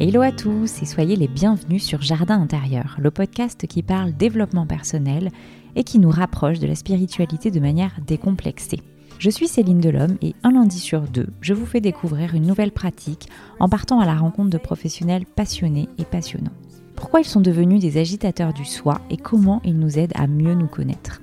Hello à tous et soyez les bienvenus sur Jardin intérieur, le podcast qui parle développement personnel et qui nous rapproche de la spiritualité de manière décomplexée. Je suis Céline Delhomme et un lundi sur deux, je vous fais découvrir une nouvelle pratique en partant à la rencontre de professionnels passionnés et passionnants. Pourquoi ils sont devenus des agitateurs du soi et comment ils nous aident à mieux nous connaître?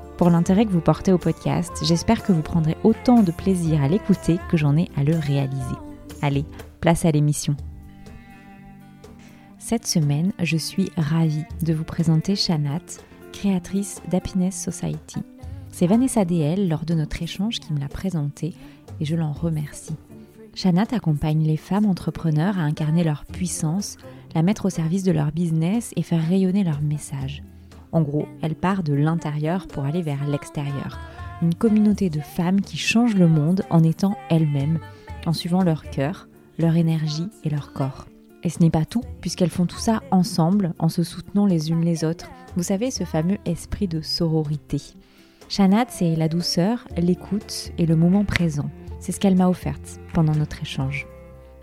pour l'intérêt que vous portez au podcast. J'espère que vous prendrez autant de plaisir à l'écouter que j'en ai à le réaliser. Allez, place à l'émission. Cette semaine, je suis ravie de vous présenter Shanat, créatrice d'Happiness Society. C'est Vanessa DL lors de notre échange qui me l'a présentée et je l'en remercie. Shanat accompagne les femmes entrepreneurs à incarner leur puissance, la mettre au service de leur business et faire rayonner leur message. En gros, elle part de l'intérieur pour aller vers l'extérieur. Une communauté de femmes qui changent le monde en étant elles-mêmes, en suivant leur cœur, leur énergie et leur corps. Et ce n'est pas tout, puisqu'elles font tout ça ensemble, en se soutenant les unes les autres. Vous savez, ce fameux esprit de sororité. Shanat, c'est la douceur, l'écoute et le moment présent. C'est ce qu'elle m'a offert pendant notre échange.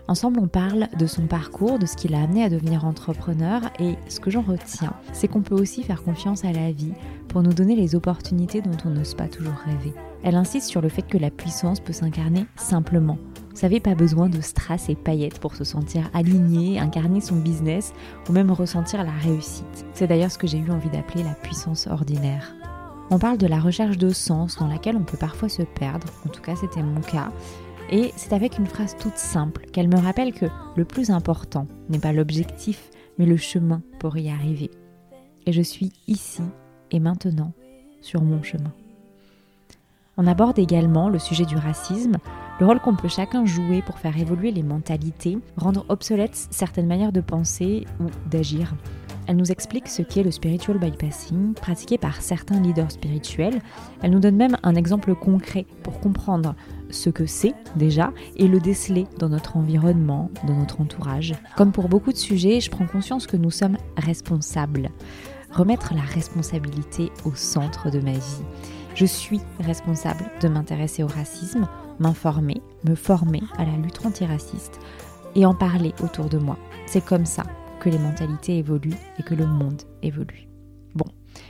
Ensemble, on parle de son parcours, de ce qui l'a amené à devenir entrepreneur et ce que j'en retiens, c'est qu'on peut aussi faire confiance à la vie pour nous donner les opportunités dont on n'ose pas toujours rêver. Elle insiste sur le fait que la puissance peut s'incarner simplement. Vous savez, pas besoin de strass et paillettes pour se sentir aligné, incarner son business ou même ressentir la réussite. C'est d'ailleurs ce que j'ai eu envie d'appeler la puissance ordinaire. On parle de la recherche de sens dans laquelle on peut parfois se perdre, en tout cas c'était mon cas, et c'est avec une phrase toute simple qu'elle me rappelle que le plus important n'est pas l'objectif, mais le chemin pour y arriver. Et je suis ici et maintenant sur mon chemin. On aborde également le sujet du racisme, le rôle qu'on peut chacun jouer pour faire évoluer les mentalités, rendre obsolètes certaines manières de penser ou d'agir. Elle nous explique ce qu'est le spiritual bypassing, pratiqué par certains leaders spirituels. Elle nous donne même un exemple concret pour comprendre ce que c'est déjà et le déceler dans notre environnement, dans notre entourage. Comme pour beaucoup de sujets, je prends conscience que nous sommes responsables. Remettre la responsabilité au centre de ma vie. Je suis responsable de m'intéresser au racisme, m'informer, me former à la lutte antiraciste et en parler autour de moi. C'est comme ça que les mentalités évoluent et que le monde évolue. Bon,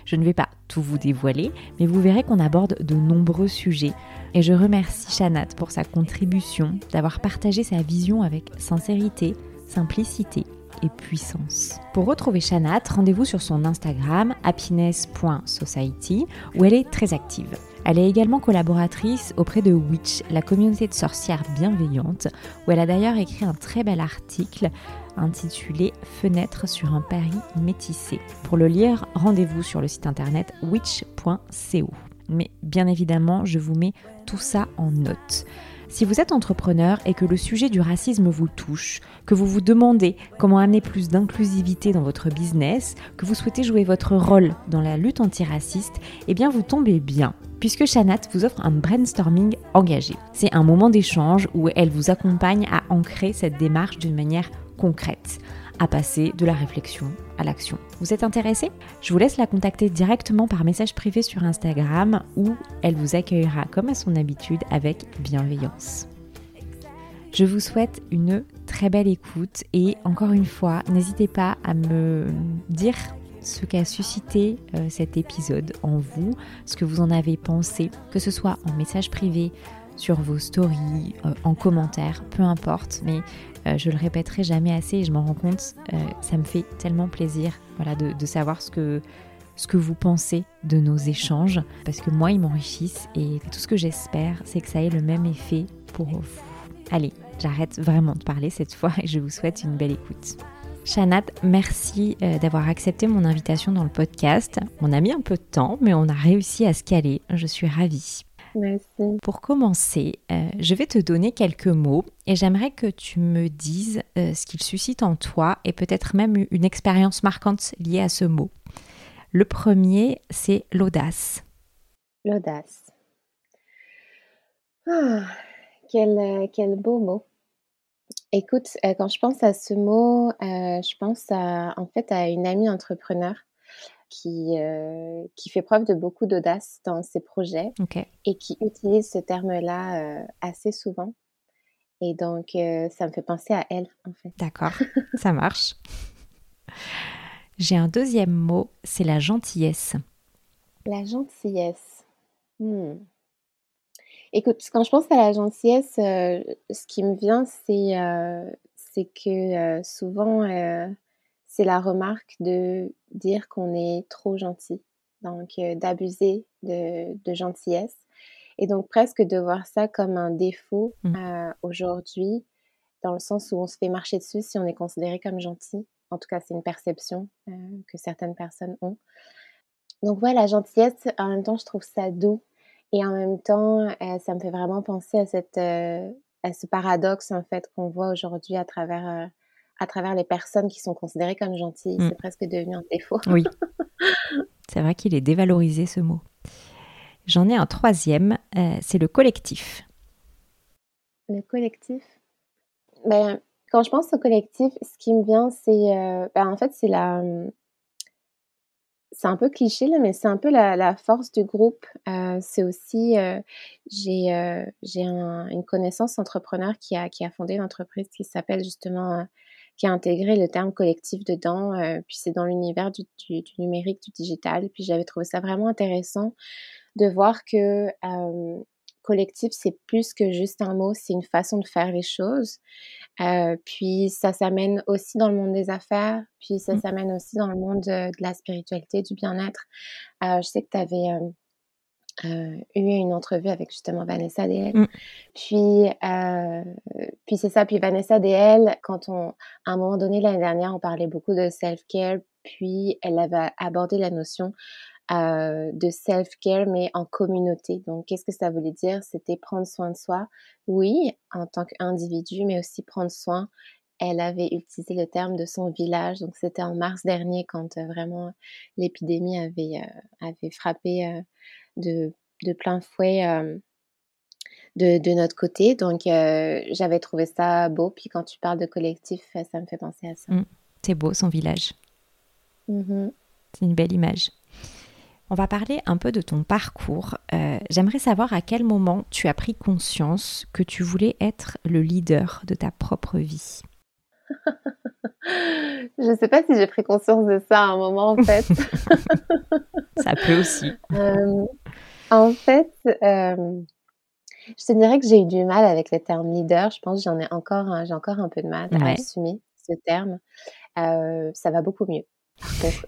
je ne vais pas tout vous dévoiler, mais vous verrez qu'on aborde de nombreux sujets. Et je remercie Shanat pour sa contribution, d'avoir partagé sa vision avec sincérité, simplicité et puissance. Pour retrouver Shanat, rendez-vous sur son Instagram happiness.society où elle est très active. Elle est également collaboratrice auprès de Witch, la communauté de sorcières bienveillantes, où elle a d'ailleurs écrit un très bel article intitulé Fenêtre sur un Paris métissé. Pour le lire, rendez-vous sur le site internet witch.co. Mais bien évidemment, je vous mets tout ça en note. Si vous êtes entrepreneur et que le sujet du racisme vous touche, que vous vous demandez comment amener plus d'inclusivité dans votre business, que vous souhaitez jouer votre rôle dans la lutte antiraciste, eh bien vous tombez bien puisque Shanat vous offre un brainstorming engagé. C'est un moment d'échange où elle vous accompagne à ancrer cette démarche d'une manière concrète, à passer de la réflexion à l'action. Vous êtes intéressé? Je vous laisse la contacter directement par message privé sur Instagram où elle vous accueillera comme à son habitude avec bienveillance. Je vous souhaite une très belle écoute et encore une fois, n'hésitez pas à me dire ce qu'a suscité euh, cet épisode en vous, ce que vous en avez pensé, que ce soit en message privé, sur vos stories, euh, en commentaire, peu importe, mais euh, je le répéterai jamais assez et je m'en rends compte, ça me fait tellement plaisir voilà, de, savoir ce que, vous pensez de nos échanges, parce que moi, ils m'enrichissent et tout ce que j'espère, c'est que ça ait le même effet pour vous. Allez, j'arrête vraiment de parler cette fois et je vous souhaite une belle écoute. Shanat, merci euh, d'avoir accepté mon invitation dans le podcast. On a mis un peu de temps, mais on a réussi à se caler. Je suis ravie. Merci. Pour commencer, euh, je vais te donner quelques mots et j'aimerais que tu me dises euh, ce qu'il suscite en toi et peut-être même une expérience marquante liée à ce mot. Le premier, c'est l'audace. L'audace. Ah, quel, quel beau mot. Écoute, euh, quand je pense à ce mot, euh, je pense à, en fait à une amie entrepreneur qui, euh, qui fait preuve de beaucoup d'audace dans ses projets et qui utilise ce terme-là assez souvent. Et donc, ça me fait penser à elle, en fait. D'accord, ça marche. J'ai un deuxième mot, c'est la gentillesse. La gentillesse. Hmm. Écoute, quand je pense à la gentillesse, euh, ce qui me vient, c'est euh, que euh, souvent, c'est la remarque de dire qu'on est trop gentil, donc d'abuser de, de, gentillesse. Et donc presque de voir ça comme un défaut mmh. aujourd'hui, dans le sens où on se fait marcher dessus si on est considéré comme gentil. En tout cas, c'est une perception que certaines personnes ont. Donc voilà, la gentillesse, en même temps, je trouve ça doux et en même temps, euh, ça me fait vraiment penser à, cette, euh, à ce paradoxe en fait qu'on voit aujourd'hui à travers, euh, à travers les personnes qui sont considérées comme gentilles. Mm. C'est presque devenu un défaut. Oui. C'est vrai qu'il est dévalorisé ce mot. J'en ai un troisième, c'est le collectif. Le collectif? Ben, Quand je pense au collectif, ce qui me vient, c'est ben, en fait, c'est la, c'est un peu cliché, là, mais c'est un peu la, force du groupe. Euh, c'est aussi, euh, j'ai euh, j'ai une connaissance entrepreneur qui a, qui a fondé une entreprise qui s'appelle justement, qui a intégré le terme collectif dedans. puis c'est dans l'univers du, du, du, numérique, du digital. Puis j'avais trouvé ça vraiment intéressant de voir que collectif, c'est plus que juste un mot, c'est une façon de faire les choses. Euh, puis ça s'amène aussi dans le monde des affaires, puis ça mmh. s'amène aussi dans le monde de, la spiritualité, du bien-être. Euh, je sais que tu avais euh, eu une entrevue avec justement Vanessa DL. Mmh. Puis, puis c'est ça. Puis Vanessa DL, quand on, à un moment donné l'année dernière, on parlait beaucoup de self-care, puis elle avait abordé la notion euh, de self-care, mais en communauté. Donc, qu'est-ce que ça voulait dire? C'était prendre soin de soi, oui, en tant qu'individu, mais aussi prendre soin. Elle avait utilisé le terme de son village. Donc, c'était en mars dernier quand euh, vraiment l'épidémie avait, euh, avait frappé de, de, plein fouet. De, de, notre côté. Donc, j'avais trouvé ça beau. Puis quand tu parles de collectif, ça me fait penser à ça. Mmh. c'est beau, son village. Mmh c'est une belle image. On va parler un peu de ton parcours. Euh, j'aimerais savoir à quel moment tu as pris conscience que tu voulais être le leader de ta propre vie. Je ne sais pas si j'ai pris conscience de ça à un moment en fait. ça peut aussi. Euh, en fait, euh, je te dirais que j'ai eu du mal avec le terme leader. Je pense que j'en ai encore, j'ai encore un peu de mal à assumer ce terme. ça va beaucoup mieux.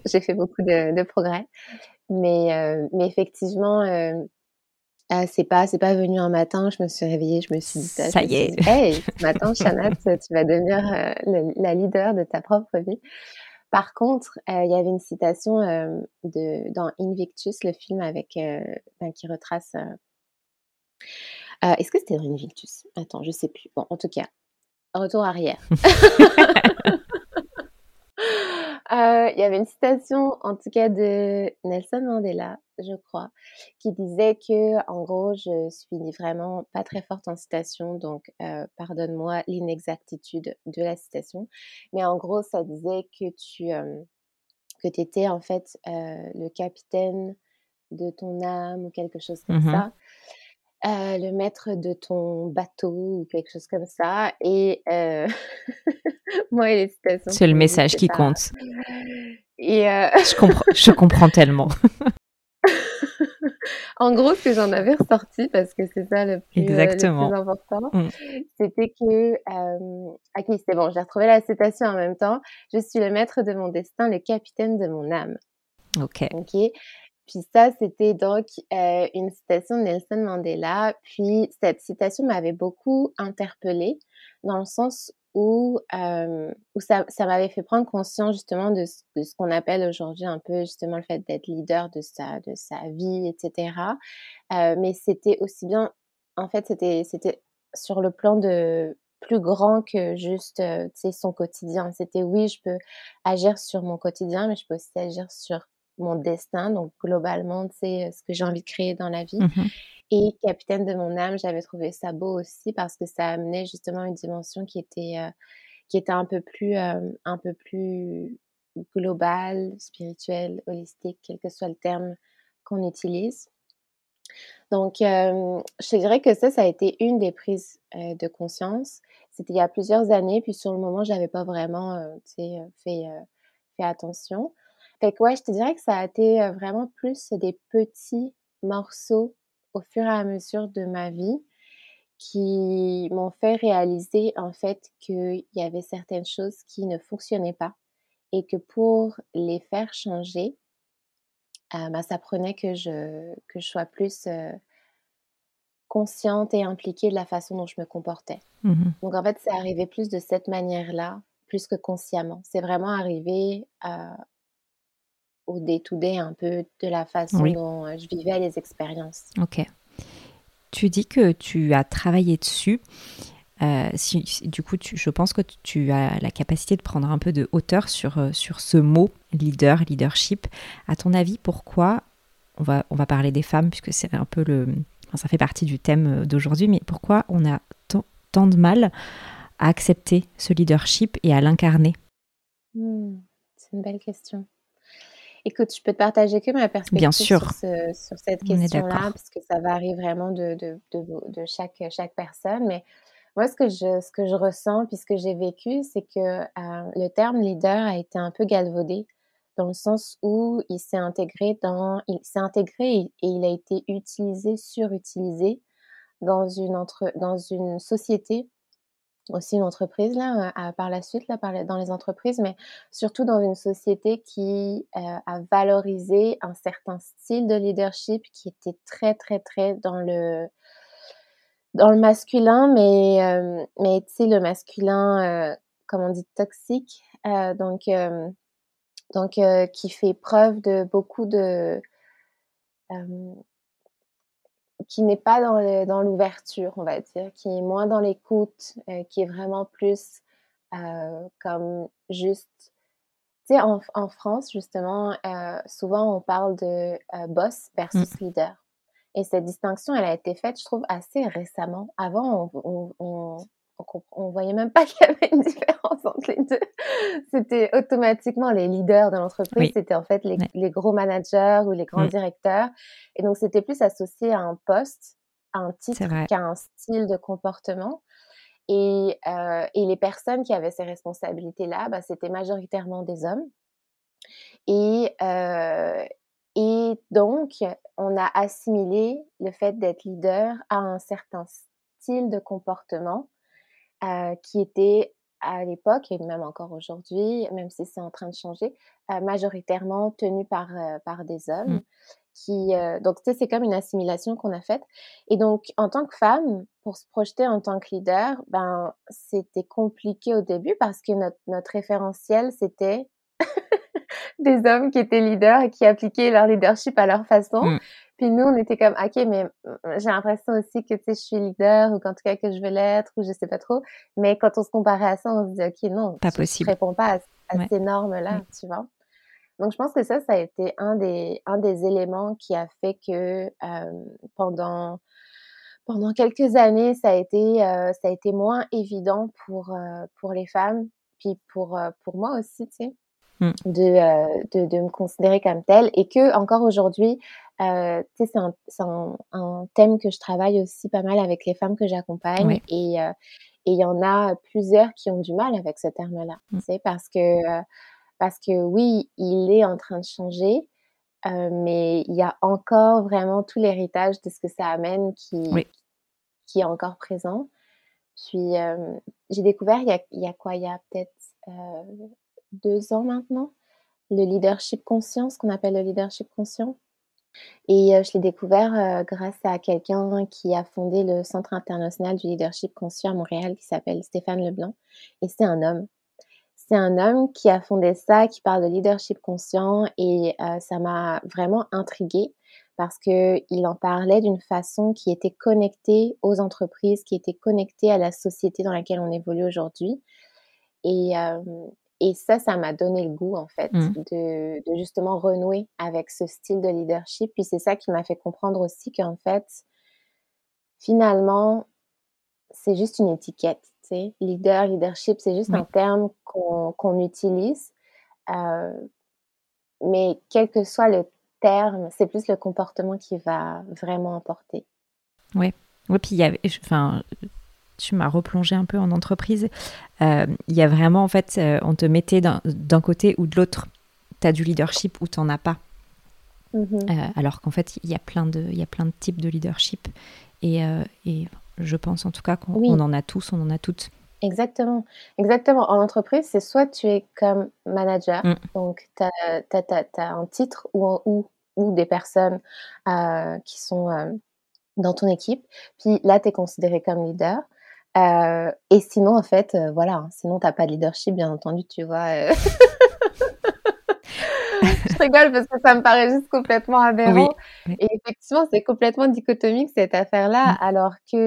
j'ai fait beaucoup de, progrès. Mais, euh, mais effectivement, euh, ah, c'est pas, c'est pas venu un matin, je me suis réveillée, je me suis dit ça. Ça y est. Dit, hey, ce matin, Chanat, tu vas devenir euh, la leader de ta propre vie. Par contre, il y avait une citation de, dans Invictus, le film avec, ben, qui retrace. Est-ce que c'était dans Invictus? Attends, je sais plus. Bon, en tout cas, retour arrière. Euh, il y avait une citation, en tout cas de Nelson Mandela, je crois, qui disait que, en gros, je suis vraiment pas très forte en citation, donc euh, pardonne-moi l'inexactitude de la citation. Mais en gros, ça disait que tu euh, que étais en fait le capitaine de ton âme ou quelque chose comme mmh ça. Euh, le maître de ton bateau ou quelque chose comme ça. Et euh, moi et les citations. C'est le message qui compte. Et euh, je, comprends, je comprends tellement. en gros, ce que j'en avais ressorti, parce que c'est ça le plus, Exactement. important, mm. c'était que, ok, c'est bon, j'ai retrouvé la citation en même temps. Je suis le maître de mon destin, le capitaine de mon âme. Ok. Ok. Puis ça, c'était donc une citation de Nelson Mandela. Puis cette citation m'avait beaucoup interpellée dans le sens où, où ça, m'avait fait prendre conscience justement de ce, qu'on appelle aujourd'hui un peu justement le fait d'être leader de sa, vie, etc. mais c'était aussi bien, en fait, c'était, sur le plan de plus grand que juste euh, son quotidien. C'était oui, je peux agir sur mon quotidien, mais je peux aussi agir sur mon destin, donc globalement, tu sais, ce que j'ai envie de créer dans la vie. Mmh Et capitaine de mon âme, j'avais trouvé ça beau aussi parce que ça amenait justement une dimension qui était, euh, qui était un peu plus, euh, un peu plus globale, spirituelle, holistique, quel que soit le terme qu'on utilise. Donc, je dirais que ça, ça a été une des prises de conscience. C'était il y a plusieurs années, puis sur le moment, je n'avais pas vraiment fait, fait attention. Fait que ouais, je te dirais que ça a été vraiment plus des petits morceaux au fur et à mesure de ma vie qui m'ont fait réaliser en fait qu'il y avait certaines choses qui ne fonctionnaient pas et que pour les faire changer, euh, bah, ça prenait que je, que je sois plus consciente et impliquée de la façon dont je me comportais. Mmh Donc en fait, c'est arrivé plus de cette manière-là, plus que consciemment. C'est vraiment arrivé au day-to-day un peu de la façon dont je vivais les expériences. Ok. Tu dis que tu as travaillé dessus. Euh, si, du coup, je pense que tu as la capacité de prendre un peu de hauteur sur, euh, sur ce mot leader, leadership. À ton avis, pourquoi on va, on va parler des femmes, puisque c'est un peu le. ça fait partie du thème euh, d'aujourd'hui, mais pourquoi on a tant de mal à accepter ce leadership et à l'incarner? Hmm, C'est une belle question. Écoute, je peux te partager que ma perspective Bien sûr. Sur, cette question-là, parce que ça varie vraiment de, de, de, de, chaque, chaque personne. Mais moi, ce que je, ce que je ressens, puis ce que j'ai vécu, c'est que euh, le terme leader a été un peu galvaudé dans le sens où il s'est intégré dans, il s'est intégré et, il a été utilisé, surutilisé dans une entre, dans une société, aussi une entreprise là, par la suite là, dans les entreprises, mais surtout dans une société qui a valorisé un certain style de leadership qui était très très très dans le dans le masculin, mais, euh, mais le masculin, euh, comme on dit, toxique, donc, donc qui fait preuve de beaucoup de. Qui n'est pas dans l'ouverture, on va dire, qui est moins dans l'écoute, qui est vraiment plus comme juste. Tu sais, en, en, France, justement, souvent on parle de boss versus mmh. leader. Et cette distinction, elle a été faite, je trouve, assez récemment. Avant, on, on, on, voyait même pas qu'il y avait une différence entre les deux. C'était automatiquement les leaders de l'entreprise, c'était en fait les, les, gros managers ou les grands mm. directeurs. Et donc, c'était plus associé à un poste, à un titre qu'à un style de comportement. Et, euh, et, les personnes qui avaient ces responsabilités-là, bah, c'était majoritairement des hommes. Et, euh, et donc, on a assimilé le fait d'être leader à un certain style de comportement euh, qui était à l'époque, et même encore aujourd'hui, même si c'est en train de changer, euh, majoritairement tenu par, euh, par des hommes. Mmh. Qui, donc, tu sais, c'est comme une assimilation qu'on a faite. Et donc, en tant que femme, pour se projeter en tant que leader, ben, c'était compliqué au début parce que notre, notre référentiel, c'était des hommes qui étaient leaders et qui appliquaient leur leadership à leur façon. Mm. Puis nous, on était comme, ok, mais mm, j'ai l'impression aussi que, tu sais, je suis leader ou qu'en tout cas que je veux l'être ou je sais pas trop. Mais quand on se comparait à ça, on se dit, ok, non, pas possible. je réponds pas à, ces normes-là, tu vois. Donc, je pense que ça, ça a été un des, un des éléments qui a fait que euh, pendant, pendant quelques années, ça a été, euh, ça a été moins évident pour, euh, pour les femmes, puis pour, pour moi aussi, tu sais. Mm. Euh, de, de, me considérer comme telle et que encore aujourd'hui, euh, c'est un, un, thème que je travaille aussi pas mal avec les femmes que j'accompagne et euh, et il y en a plusieurs qui ont du mal avec ce terme-là, mm. parce que euh, parce que oui, il est en train de changer, mais il y a encore vraiment tout l'héritage de ce que ça amène qui qui est encore présent. Puis j'ai découvert il y a, il y a quoi, il y a peut-être deux ans maintenant, le leadership conscient, ce qu'on appelle le leadership conscient. Et je l'ai découvert grâce à quelqu'un qui a fondé le Centre international du leadership conscient à Montréal qui s'appelle Stéphane Leblanc. Et c'est un homme. C'est un homme qui a fondé ça, qui parle de leadership conscient et ça m'a vraiment intriguée parce qu'il en parlait d'une façon qui était connectée aux entreprises, qui était connectée à la société dans laquelle on évolue aujourd'hui. Et, et ça, ça m'a donné le goût, en fait, mmh. de, de, justement renouer avec ce style de leadership. Puis c'est ça qui m'a fait comprendre aussi qu'en fait, finalement, c'est juste une étiquette. Tu sais. Leader, leadership, c'est juste un terme qu'on utilise. Euh, mais quel que soit le terme, c'est plus le comportement qui va vraiment importer. Oui, oui puis il y avait, enfin, tu m'as replongé un peu en entreprise. Euh, il y a vraiment, en fait, euh, on te mettait d'un côté ou de l'autre. Tu as du leadership ou tu n'en as pas. Mm-hmm. Euh, alors qu'en fait, il y, a plein de, il y a plein de types de leadership. Et, et je pense en tout cas qu'on en a tous, on en a toutes. Exactement. Exactement. En entreprise, c'est soit tu es comme manager, mm. donc tu as, un titre ou, ou, ou des personnes qui sont dans ton équipe, puis là, tu es considéré comme leader. Euh, et sinon, en fait, euh, voilà, hein, sinon, t'as pas de leadership, bien entendu, tu vois. Euh. je rigole parce que ça me paraît juste complètement aberrant. Et effectivement, c'est complètement dichotomique cette affaire-là, mm. alors que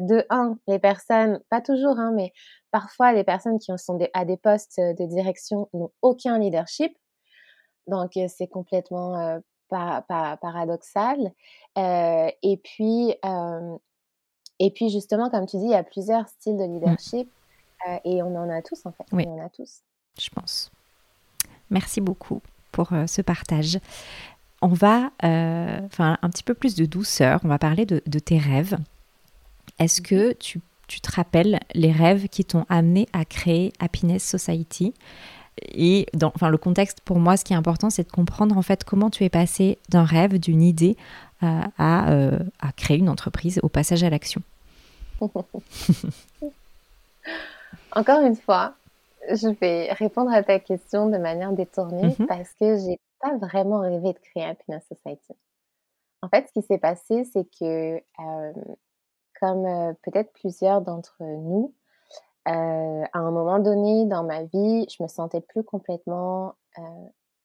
de un, les personnes, pas toujours, hein, mais parfois les personnes qui sont à des postes de direction n'ont aucun leadership. Donc c'est complètement paradoxal. et puis et puis justement, comme tu dis, il y a plusieurs styles de leadership euh, et on en a tous en fait. Oui. On en a tous. Je pense. Merci beaucoup pour euh, ce partage. On va, euh, enfin, un petit peu plus de douceur. On va parler de, tes rêves. Est-ce que tu, tu, te rappelles les rêves qui t'ont amené à créer Happiness Society? Et dans enfin, le contexte, pour moi, ce qui est important, c'est de comprendre en fait comment tu es passé d'un rêve, d'une idée, à, à, créer une entreprise au passage à l'action. Encore une fois, je vais répondre à ta question de manière détournée mhm. parce que j'ai pas vraiment rêvé de créer Happiness Society. En fait, ce qui s'est passé, c'est que, euh, comme euh, peut-être plusieurs d'entre nous, euh, à un moment donné dans ma vie, je me sentais plus complètement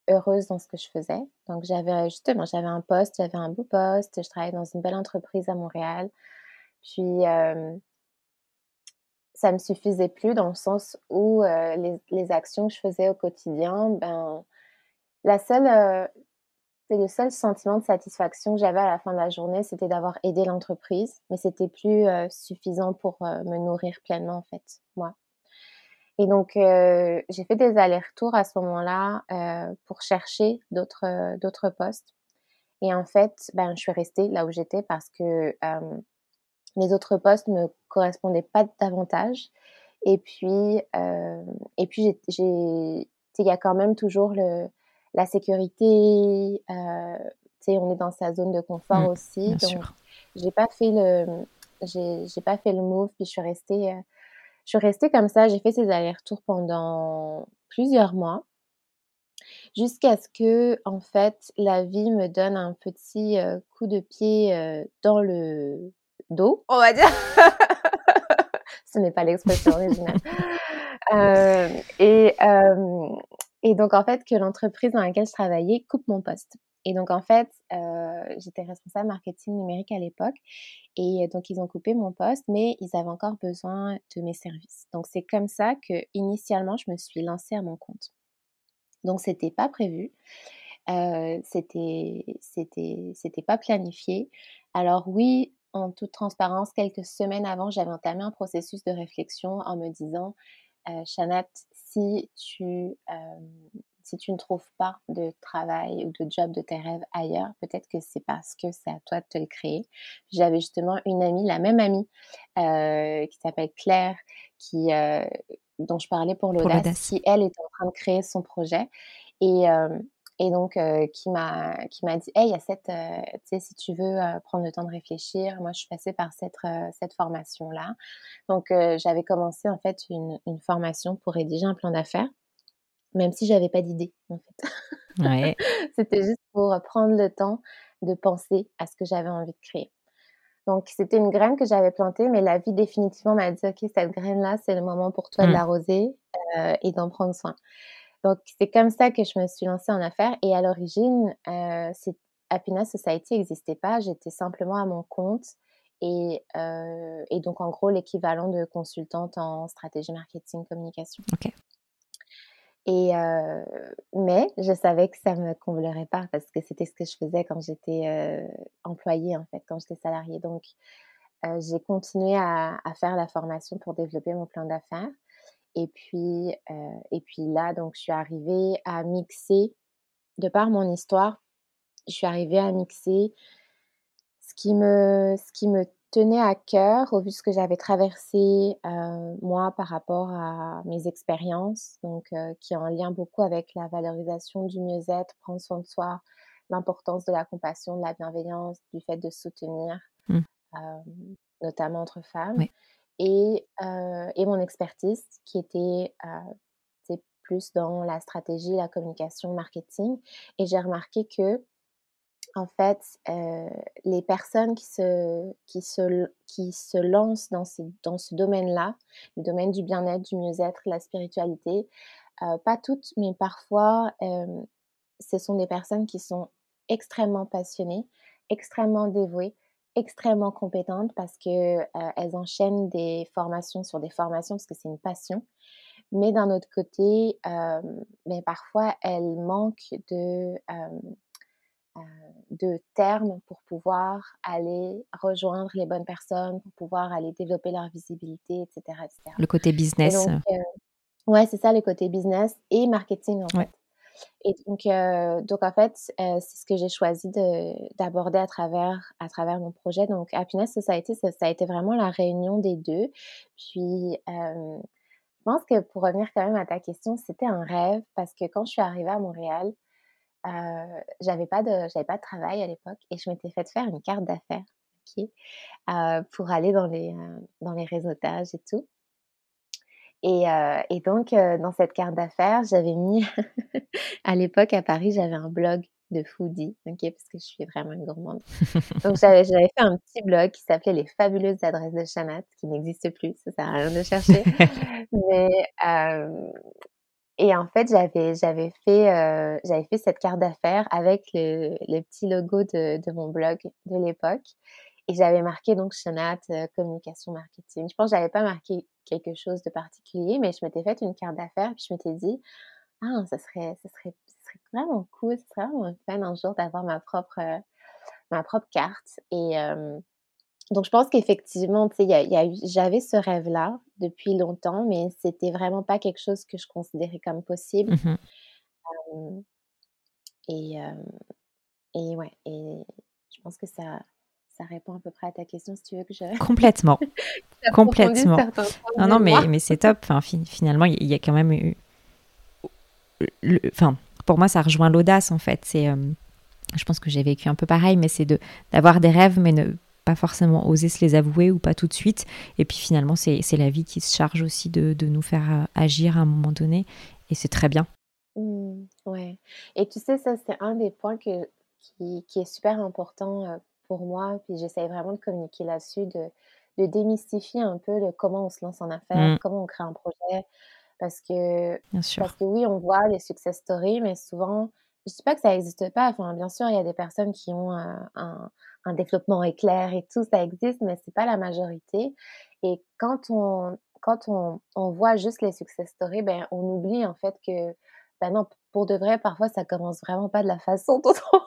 heureuse dans ce que je faisais. Donc, j'avais justement, j'avais un poste, j'avais un beau poste, je travaillais dans une belle entreprise à Montréal. Puis, euh, ça me suffisait plus dans le sens où euh, les, actions que je faisais au quotidien, ben, la seule, euh, le seul sentiment de satisfaction que j'avais à la fin de la journée, c'était d'avoir aidé l'entreprise, mais c'était plus suffisant pour me nourrir pleinement en fait, moi. Et donc, euh, j'ai fait des allers-retours à ce moment-là euh, pour chercher d'autres euh, d'autres postes. Et en fait, ben, je suis restée là où j'étais parce que les autres postes me correspondaient pas davantage. Et puis, et puis, il y a quand même toujours le, la sécurité. tu sais, on est dans sa zone de confort mmh, aussi. Donc, j'ai pas fait le, j'ai, j'ai pas fait le move. Puis je suis restée je suis restée comme ça, j'ai fait ces allers-retours pendant plusieurs mois jusqu'à ce que, en fait, la vie me donne un petit euh, coup de pied euh, dans le dos, on va dire. Ce n'est pas l'expression originale. Euh, et, et donc, en fait, que l'entreprise dans laquelle je travaillais coupe mon poste. Et donc, en fait, euh, j'étais responsable marketing numérique à l'époque. Et donc, ils ont coupé mon poste, mais ils avaient encore besoin de mes services. Donc, c'est comme ça que, initialement, je me suis lancée à mon compte. Donc, c'était pas prévu. Euh, c'était, c'était, c'était pas planifié. Alors, oui, en toute transparence, quelques semaines avant, j'avais entamé un processus de réflexion en me disant, euh, Chanat, si tu euh, si tu ne trouves pas de travail ou de job de tes rêves ailleurs, peut-être que c'est parce que c'est à toi de te le créer. J'avais justement une amie, la même amie, euh, qui s'appelle Claire, qui, euh, dont je parlais pour l'audace, qui elle était en train de créer son projet. Et, euh, et donc qui m'a qui m'a dit hey il y a cette tu sais si tu veux prendre le temps de réfléchir moi je suis passée par cette cette formation là donc j'avais commencé en fait une, une formation pour rédiger un plan d'affaires même si j'avais pas d'idée en fait. Ouais. C'était juste pour prendre le temps de penser à ce que j'avais envie de créer. Donc, c'était une graine que j'avais plantée, mais la vie définitivement m'a dit, OK, cette graine-là, c'est le moment pour toi de Mmh. l'arroser euh, et d'en prendre soin. Donc, c'est comme ça que je me suis lancée en affaires. Et à l'origine, euh, Happiness Society n'existait pas. J'étais simplement à mon compte. Et, euh, et donc, en gros, l'équivalent de consultante en stratégie marketing communication. Ok. Et euh, mais je savais que ça me comblerait pas parce que c'était ce que je faisais quand j'étais euh, employée en fait, quand j'étais salariée. Donc euh, j'ai continué à, à faire la formation pour développer mon plan d'affaires. Et puis euh, et puis là donc je suis arrivée à mixer de par mon histoire, je suis arrivée à mixer ce qui me ce qui me tenait à cœur au vu de ce que j'avais traversé euh, moi par rapport à mes expériences, donc euh, qui est en lien beaucoup avec la valorisation du mieux-être, prendre soin de soi, l'importance de la compassion, de la bienveillance, du fait de soutenir, Mm. euh, notamment entre femmes, Oui. Et, et mon expertise qui était euh, plus dans la stratégie, la communication, marketing. Et j'ai remarqué que en fait, les personnes qui se, qui se, qui se lancent dans, ces, dans ce domaine-là, le domaine du bien-être, du mieux-être, la spiritualité, pas toutes, mais parfois, ce sont des personnes qui sont extrêmement passionnées, extrêmement dévouées, extrêmement compétentes parce que euh, elles enchaînent des formations sur des formations parce que c'est une passion. Mais d'un autre côté, euh, mais parfois elles manquent de euh, euh, de termes pour pouvoir aller rejoindre les bonnes personnes, pour pouvoir aller développer leur visibilité, etc. etc. Le côté business. euh, ouais, c'est ça le côté business et marketing en Ouais. fait. Et donc, euh, donc en fait, euh, c'est ce que j'ai choisi de- d'aborder à travers, à travers mon projet. Donc, Happiness Society, ça, a été vraiment la réunion des deux. Puis, euh, je pense que pour revenir quand même à ta question, c'était un rêve parce que quand je suis arrivée à Montréal, j'avais pas de pas de travail à l'époque et je m'étais fait faire une carte d'affaires pour aller dans les dans les réseautages et tout. Et, euh, et donc euh, dans cette carte d'affaires, j'avais mis à l'époque à Paris, j'avais un blog de foodie, ok, parce que je suis vraiment une gourmande. Donc j'avais fait un petit blog qui s'appelait Les fabuleuses adresses de Chanat, qui n'existe plus, ça sert à rien de chercher. Mais euh, et en fait, j'avais j'avais fait euh, j'avais fait cette carte d'affaires avec le, le petit logo de, de mon blog de l'époque et j'avais marqué donc Chanat euh, communication marketing. Je pense que j'avais pas marqué quelque chose de particulier, mais je m'étais fait une carte d'affaires puis je m'étais dit ah ça serait ça serait ça serait vraiment cool, ça serait vraiment fun un jour d'avoir ma propre euh, ma propre carte et euh, donc je pense qu'effectivement, tu sais, y a, y a j'avais ce rêve-là depuis longtemps, mais c'était vraiment pas quelque chose que je considérais comme possible. Mhm. Euh, et, et ouais, et je pense que ça, ça répond à peu près à ta question si tu veux que je Complètement. Complètement. Non, non, mais, mais c'est top. Enfin, fi- finalement, il y, a quand même eu. le- Enfin, pour moi, ça rejoint l'audace, en fait. C'est. euh, je pense que j'ai vécu un peu pareil, mais c'est de d'avoir des rêves, mais ne pas forcément oser se les avouer ou pas tout de suite. Et puis finalement, c'est c'est la vie qui se charge aussi de, de nous faire euh, agir à un moment donné. Et c'est très bien. Mmh, ouais. Et tu sais, ça, c'est un des points que, qui, qui est super important euh, pour moi. Puis j'essaye vraiment de communiquer là-dessus, de, de démystifier un peu le comment on se lance en affaires, Mm, comment on crée un projet. Parce que, bien sûr. parce que oui, on voit les success stories, mais souvent, je dis pas que ça n'existe pas. Enfin, bien sûr, il y a des personnes qui ont un, un, un développement éclair et tout, ça existe, mais c'est pas la majorité. Et quand on, quand on, on voit juste les success stories, ben, on oublie en fait que ben non, pour de vrai, parfois, ça commence vraiment pas de la façon dont on,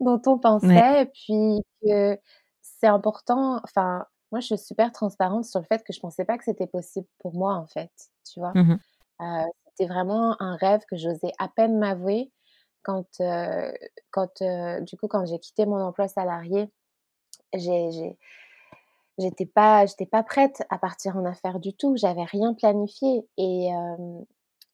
dont on Ouais. pensait. Puis que c'est important. Enfin, moi, je suis super transparente sur le fait que je pensais pas que c'était possible pour moi, en fait. Tu vois? Mhm. Euh, c'était vraiment un rêve que j'osais à peine m'avouer quand, euh, quand euh, du coup, quand j'ai quitté mon emploi salarié, j'ai, j'ai, j'étais pas, j'étais pas prête à partir en affaires du tout. J'avais rien planifié et euh,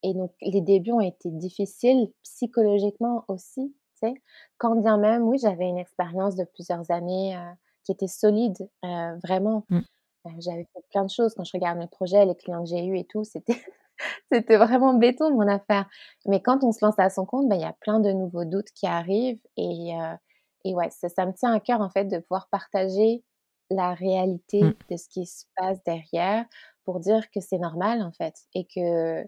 et donc les débuts ont été difficiles psychologiquement aussi. Sais, quand bien même, oui, j'avais une expérience de plusieurs années euh, qui était solide, euh, vraiment. Mm. Euh, J'avais fait plein de choses. Quand je regarde mes projets, les clients que j'ai eus et tout, c'était c'était vraiment béton mon affaire. Mais quand on se lance à son compte, ben, il y a plein de nouveaux doutes qui arrivent. Et, euh, et ouais, ça, ça, me tient à cœur en fait de pouvoir partager la réalité mmh. de ce qui se passe derrière pour dire que c'est normal en fait et que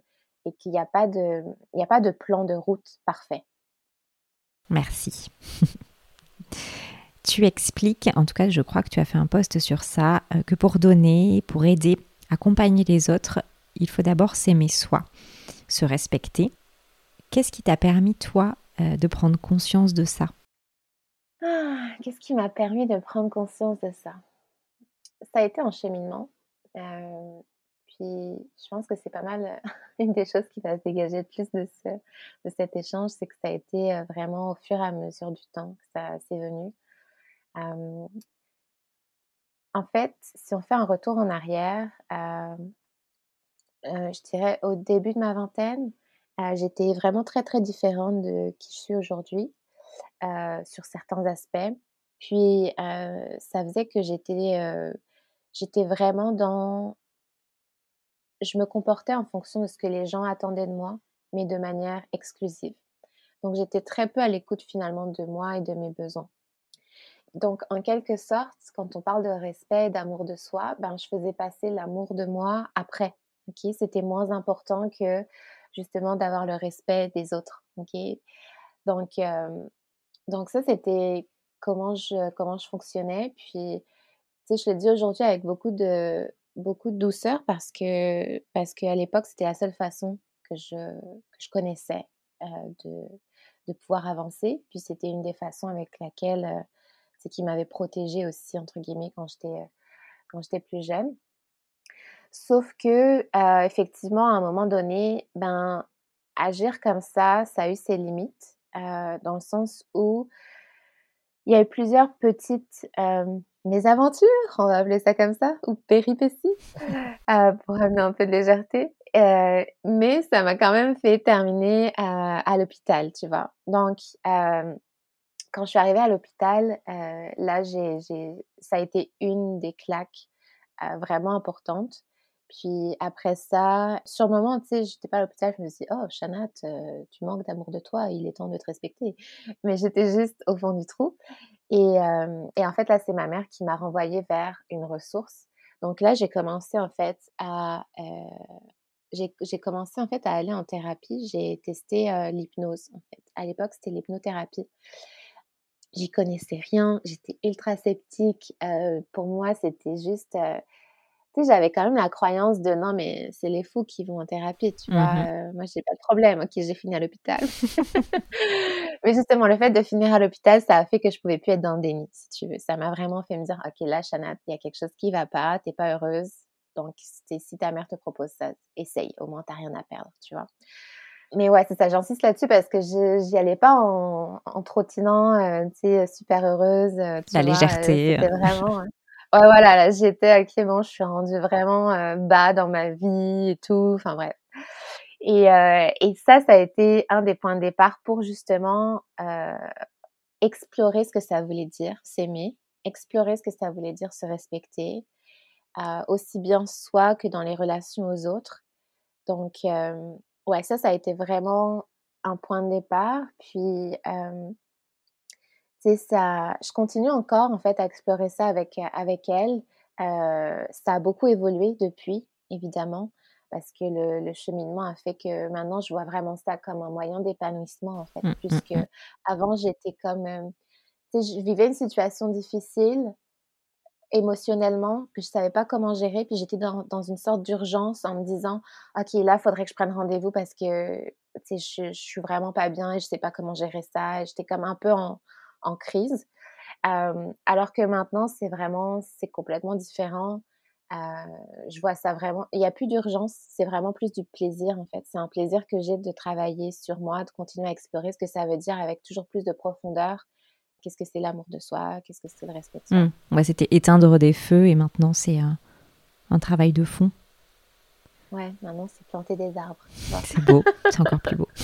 et qu'il n'y a pas de il a pas de plan de route parfait. Merci. tu expliques, en tout cas je crois que tu as fait un post sur ça, euh, que pour donner, pour aider, accompagner les autres, il faut d'abord s'aimer soi, se respecter. Qu'est-ce qui t'a permis, toi, euh, de prendre conscience de ça? Ah, Qu'est-ce qui m'a permis de prendre conscience de ça? Ça a été un cheminement. Euh, puis je pense que c'est pas mal euh, une des choses qui va se dégager le plus de, ce, de cet échange, c'est que ça a été vraiment au fur et à mesure du temps que ça s'est venu. en fait, si on fait un retour en arrière, euh, je dirais au début de ma vingtaine, euh, j'étais vraiment très très différente de qui je suis aujourd'hui euh, sur certains aspects. Puis ça faisait que j'étais j'étais vraiment dans je me comportais en fonction de ce que les gens attendaient de moi, mais de manière exclusive. Donc j'étais très peu à l'écoute finalement de moi et de mes besoins. Donc en quelque sorte, quand on parle de respect et d'amour de soi, ben je faisais passer l'amour de moi après ok? C'était moins important que justement d'avoir le respect des autres, Donc, donc ça, c'était comment je, comment je fonctionnais. Puis, tu je le dis aujourd'hui avec beaucoup de, beaucoup de douceur parce que parce qu'à l'époque, c'était la seule façon que je, que je connaissais de, de pouvoir avancer. Puis c'était une des façons avec laquelle, c'est qui m'avait protégée aussi, entre guillemets, quand j'étais, quand j'étais plus jeune. Sauf que, euh, effectivement, à un moment donné, ben, agir comme ça, ça a eu ses limites, euh, dans le sens où il y a eu plusieurs petites euh, mésaventures, on va appeler ça comme ça, ou péripéties, pour amener un peu de légèreté. mais ça m'a quand même fait terminer à l'hôpital, tu vois. Donc, quand je suis arrivée à l'hôpital, là, j'ai, ça a été une des claques vraiment importantes. Puis après ça, sur le moment, tu sais, j'étais pas à l'hôpital, je me suis dit, oh, Chanat, euh, tu manques d'amour de toi, il est temps de te respecter. Mais j'étais juste au fond du trou. Et, euh, et en fait, là, c'est ma mère qui m'a renvoyée vers une ressource. Donc là, j'ai commencé en fait à, euh, j'ai commencé en fait à aller en thérapie. J'ai testé l'hypnose en fait. À l'époque, c'était l'hypnothérapie. J'y connaissais rien, j'étais ultra sceptique. pour moi, c'était juste j'avais quand même la croyance de non, mais c'est les fous qui vont en thérapie, tu vois. Mmh euh, moi, j'ai pas de problème, ok, j'ai fini à l'hôpital. mais justement, le fait de finir à l'hôpital, ça a fait que je pouvais plus être dans le déni, si tu veux. Ça m'a vraiment fait me dire, ok, là, Chanat, il y a quelque chose qui va pas, t'es pas heureuse. Donc, si ta mère te propose ça, essaye. Au moins, t'as rien à perdre, tu vois. Mais ouais, c'est ça, j'insiste là-dessus parce que j'y allais pas en, en trottinant, euh, tu sais, super heureuse. Euh, la légèreté. C'était vraiment. Ouais, voilà, là, j'étais, ok, bon, je suis rendue vraiment euh, bas dans ma vie et tout, enfin bref. Et, euh, et ça, ça a été un des points de départ pour justement euh, explorer ce que ça voulait dire, s'aimer, explorer ce que ça voulait dire, se respecter, aussi bien soi que dans les relations aux autres. Donc, ouais, ça, ça a été vraiment un point de départ. Puis, ça, je continue encore en fait à explorer ça avec, avec elle. Euh, ça a beaucoup évolué depuis, évidemment, parce que le, cheminement a fait que maintenant je vois vraiment ça comme un moyen d'épanouissement en fait, mmh, mmh, puisque mmh. avant j'étais comme, euh, je vivais une situation difficile émotionnellement, que je savais pas comment gérer, puis j'étais dans, dans, une sorte d'urgence en me disant, ok, là, il faudrait que je prenne rendez-vous parce que, tu sais, je, je suis vraiment pas bien et je sais pas comment gérer ça. J'étais comme un peu en, en crise. alors que maintenant, c'est vraiment, c'est complètement différent. je vois ça vraiment. Il n'y a plus d'urgence, c'est vraiment plus du plaisir en fait. C'est un plaisir que j'ai de travailler sur moi, de continuer à explorer ce que ça veut dire avec toujours plus de profondeur. Qu'est-ce que c'est l'amour de soi? Qu'est-ce que c'est le respect de soi? Mmh. ouais, C'était éteindre des feux et maintenant c'est un travail de fond. Ouais, maintenant c'est planter des arbres. C'est beau, c'est encore plus beau.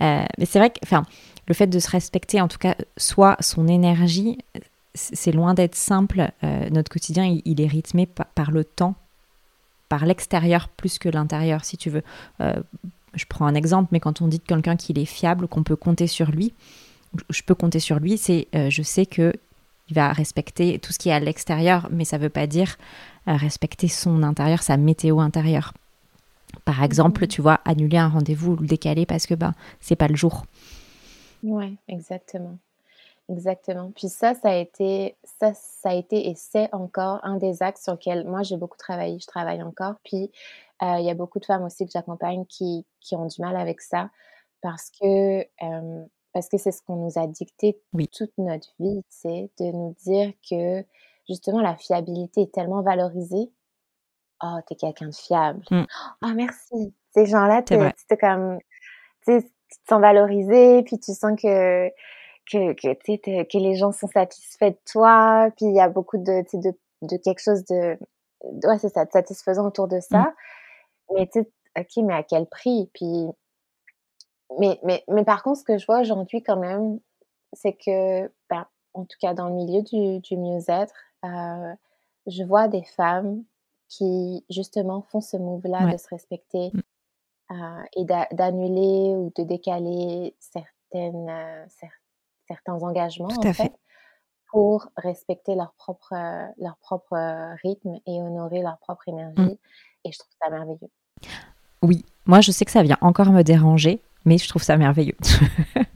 Euh, mais c'est vrai que, enfin, le fait de se respecter, en tout cas, soit son énergie, c'est loin d'être simple. Euh, notre quotidien, il, est rythmé par, le temps, par l'extérieur plus que l'intérieur, si tu veux. Euh, je prends un exemple, mais quand on dit de quelqu'un qu'il est fiable, qu'on peut compter sur lui, je peux compter sur lui, c'est euh, je sais que il va respecter tout ce qui est à l'extérieur, mais ça ne veut pas dire respecter son intérieur, sa météo intérieure. Par exemple, tu vois, annuler un rendez-vous ou le décaler parce que ben c'est pas le jour. Ouais, exactement. Exactement. Puis ça, ça a été, ça, ça a été et c'est encore un des axes sur lesquels moi j'ai beaucoup travaillé. Je travaille encore. Puis euh, il y a beaucoup de femmes aussi que j'accompagne qui, qui, ont du mal avec ça parce que euh, parce que c'est ce qu'on nous a dicté toute notre vie, c'est de nous dire que justement la fiabilité est tellement valorisée. Oh, t'es quelqu'un de fiable. Mm. Oh, merci. Ces gens-là, t'es comme, tu te sens valorisé, puis tu sens que que que, que les gens sont satisfaits de toi, puis il y a beaucoup de, de, de quelque chose de, ouais, c'est ça, de satisfaisant autour de ça. Mm. Mais tu sais, ok, mais à quel prix? Puis, mais, mais, mais par contre, ce que je vois aujourd'hui quand même, c'est que, ben, en tout cas dans le milieu du, du mieux-être, euh, je vois des femmes qui justement font ce move-là de se respecter mm. euh, et d'annuler ou de décaler certaines, euh, certains engagements en fait, pour respecter leur propre, leur propre rythme et honorer leur propre mmh. énergie. Et je trouve ça merveilleux. Oui, moi je sais que ça vient encore me déranger, mais je trouve ça merveilleux.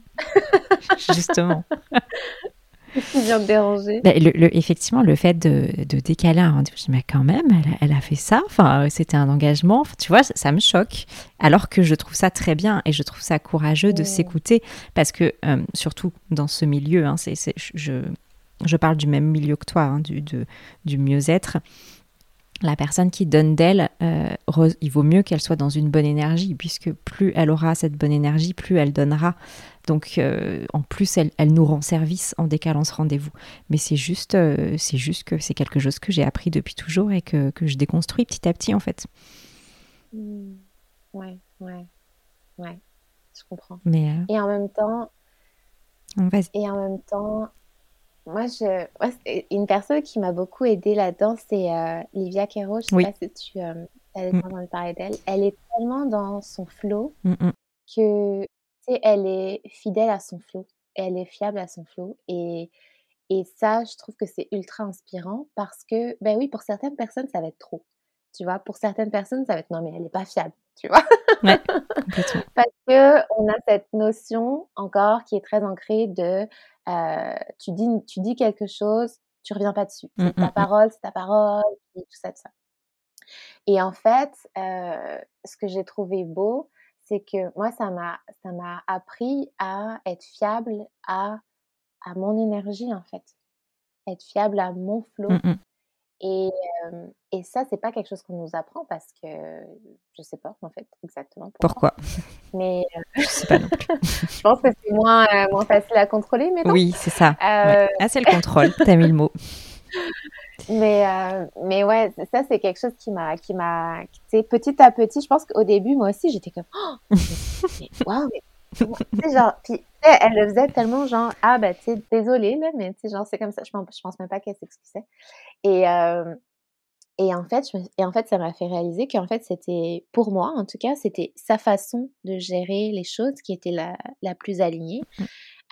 Justement. Qui vient me déranger le, Effectivement, le fait de, de décaler un rendez-vous, je dis, mais quand même, elle, a fait ça. Enfin, c'était un engagement. tu vois, ça, me choque. Alors que je trouve ça très bien et je trouve ça courageux de s'écouter. Parce que, euh, surtout dans ce milieu, hein, c'est, je, je parle du même milieu que toi, hein, du, de, du mieux-être la personne qui donne d'elle, euh, il vaut mieux qu'elle soit dans une bonne énergie, puisque plus elle aura cette bonne énergie, plus elle donnera. Donc, euh, en plus, elle, nous rend service en décalant ce rendez-vous. Mais c'est juste, euh, c'est juste que c'est quelque chose que j'ai appris depuis toujours et que, je déconstruis petit à petit, en fait. Mmh. Ouais, ouais, ouais, je comprends. Mais et en même temps, et en même temps, moi, je, une personne qui m'a beaucoup aidée là-dedans, c'est euh, Livia Kero. Je sais pas si tu euh, as mmh. entendu parler d'elle. Elle est tellement dans son flow mmh, mmh. que, sais, elle est fidèle à son flow. Elle est fiable à son flow. Et, et ça, je trouve que c'est ultra inspirant parce que, ben oui, pour certaines personnes, ça va être trop. Tu vois, pour certaines personnes, ça va être non, mais elle n'est pas fiable, tu vois? Ouais, Parce que on a cette notion encore qui est très ancrée de euh, tu, dis, tu dis quelque chose, tu reviens pas dessus. Mmh, ta mmh, mmh. parole, c'est ta parole, et tout ça, tout ça. Et en fait, euh, ce que j'ai trouvé beau, c'est que moi, ça m'a, ça m'a appris à être fiable à, à mon énergie, en fait. Être fiable à mon flow. Et, et ça, c'est pas quelque chose qu'on nous apprend parce que je sais pas en fait exactement pourquoi. Mais je sais pas non plus. je pense que c'est moins, moins facile à contrôler mais Oui, c'est ça. Ah, c'est le contrôle. T'as mis le mot. Mais mais ouais, ça c'est quelque chose qui m'a qui m'a petit à petit. Je pense qu'au début moi aussi j'étais comme oh, waouh genre, puis elle le faisait tellement genre, ah ben, tu sais, désolée, là, mais tu sais, genre, c'est comme ça, je, je pense même pas qu'elle s'excusait. Et, euh, et, en fait, et en fait, ça m'a fait réaliser qu'en fait, c'était, pour moi, en tout cas, c'était sa façon de gérer les choses qui était la, la plus alignée.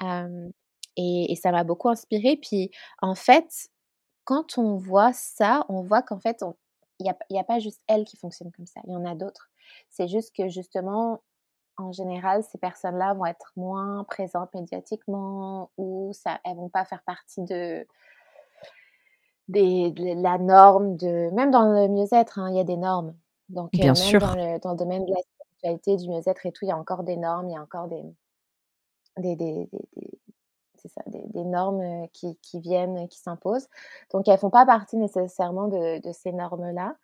Mmh. et, et, ça m'a beaucoup inspirée. Puis, en fait, quand on voit ça, on voit qu'en fait, il n'y a, y a pas juste elle qui fonctionne comme ça, il y en a d'autres. C'est juste que justement, en général, ces personnes-là vont être moins présentes médiatiquement ou ça, elles vont pas faire partie de, la norme de même dans le mieux-être, hein, il y a des normes. Donc euh, même Dans, le, dans le domaine de la spiritualité, du mieux-être et tout, il y a encore des normes, il y a encore des des, des, c'est ça, des, normes euh, qui, qui, viennent, qui s'imposent. Donc elles font pas partie nécessairement de, de ces normes-là,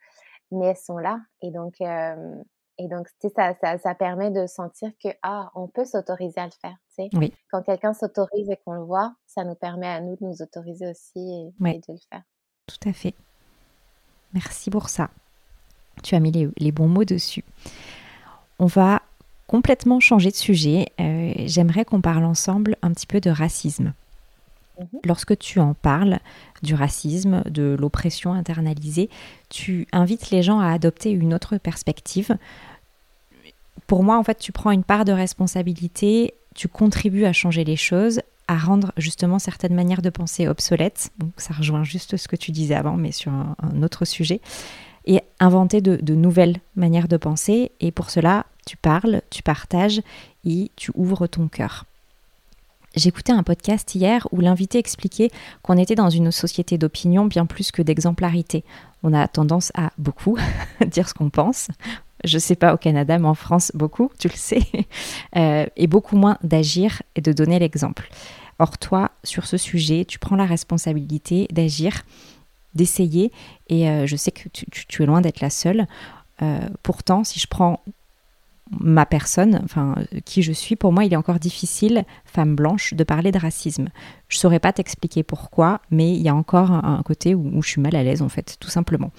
mais elles sont là. Et donc euh, et donc, ça, ça, ça, permet de sentir que, ah, on peut s'autoriser à le faire. Oui. Quand quelqu'un s'autorise et qu'on le voit, ça nous permet à nous de nous autoriser aussi et, de le faire. Tout à fait. Merci pour ça. Tu as mis les, bons mots dessus. On va complètement changer de sujet. Euh, j'aimerais qu'on parle ensemble un petit peu de racisme. Mmh Lorsque tu en parles du racisme, de l'oppression internalisée, tu invites les gens à adopter une autre perspective. Pour moi, en fait, tu prends une part de responsabilité, tu contribues à changer les choses, à rendre justement certaines manières de penser obsolètes. Donc ça rejoint juste ce que tu disais avant, mais sur un, autre sujet. Et inventer de, de, nouvelles manières de penser. Et pour cela, tu parles, tu partages et tu ouvres ton cœur. J'écoutais un podcast hier où l'invité expliquait qu'on était dans une société d'opinion bien plus que d'exemplarité. On a tendance à beaucoup dire ce qu'on pense. Je sais pas au Canada, mais en France, beaucoup, tu le sais. Euh, et beaucoup moins d'agir et de donner l'exemple. Or, toi, sur ce sujet, tu prends la responsabilité d'agir, d'essayer. Et euh, je sais que tu, es loin d'être la seule. Euh, pourtant, si je prends ma personne, enfin qui je suis, pour moi il est encore difficile, femme blanche, de parler de racisme. Je saurais pas t'expliquer pourquoi, mais il y a encore un, côté où, je suis mal à l'aise en fait, tout simplement.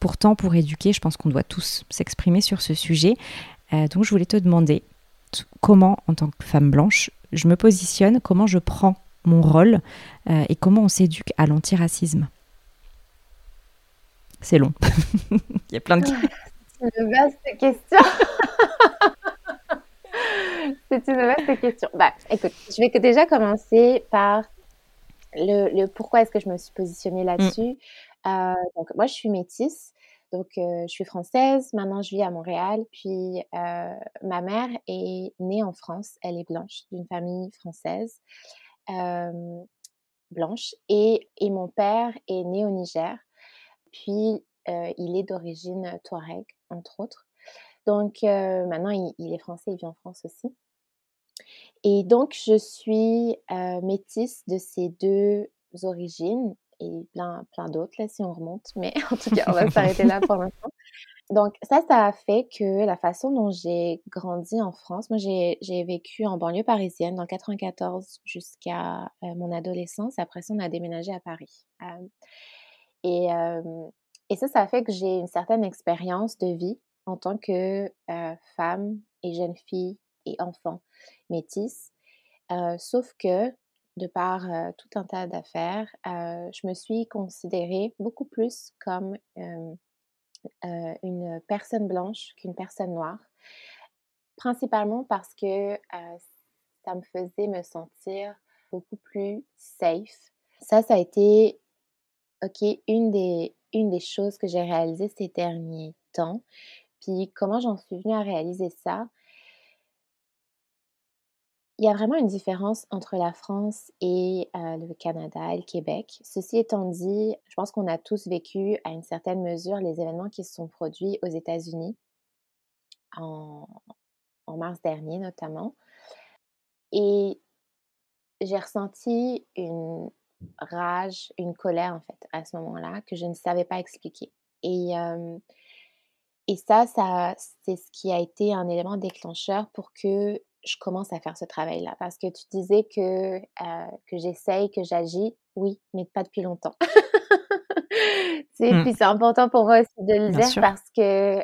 Pourtant, pour éduquer, je pense qu'on doit tous s'exprimer sur ce sujet. Euh, donc je voulais te demander comment, en tant que femme blanche, je me positionne, comment je prends mon rôle euh, et comment on s'éduque à l'antiracisme? C'est long. il y a plein de c'est une vaste question. c'est une vaste question. Bah, écoute, je vais déjà commencer par le, pourquoi est-ce que je me suis positionnée là-dessus. Mm. Euh, donc, moi, je suis métisse. Donc, euh, je suis française. Maintenant, je vis à Montréal. Puis, euh, ma mère est née en France. Elle est blanche, d'une famille française blanche. Et, et mon père est né au Niger. Puis, il est d'origine touareg entre autres. Donc maintenant, il, est français, il vit en France aussi. Et donc, je suis métisse de ces deux origines et plein, plein d'autres, là, si on remonte. Mais en tout cas, on va s'arrêter là pour l'instant. Donc, ça, ça a fait que la façon dont j'ai grandi en France, moi, j'ai vécu en banlieue parisienne dans 94 jusqu'à mon adolescence. Après ça, on a déménagé à Paris. et, et ça, ça fait que j'ai une certaine expérience de vie en tant que euh, femme et jeune fille et enfant métisse. Euh, sauf que, de par euh, tout un tas d'affaires, je me suis considérée beaucoup plus comme une personne blanche qu'une personne noire. Principalement parce que ça me faisait me sentir beaucoup plus safe. Ça, ça a été, OK, une des, une des choses que j'ai réalisées ces derniers temps. Puis comment j'en suis venue à réaliser ça? Il y a vraiment une différence entre la France et le Canada et le Québec. Ceci étant dit, je pense qu'on a tous vécu à une certaine mesure les événements qui se sont produits aux États-Unis en, mars dernier notamment. Et j'ai ressenti une, rage, une colère en fait à ce moment-là que je ne savais pas expliquer. Et, et ça, ça c'est ce qui a été un élément déclencheur pour que je commence à faire ce travail-là. Parce que tu disais que, que j'essaye, que j'agis, oui, mais pas depuis longtemps. mmh. Puis c'est important pour moi aussi de le dire parce que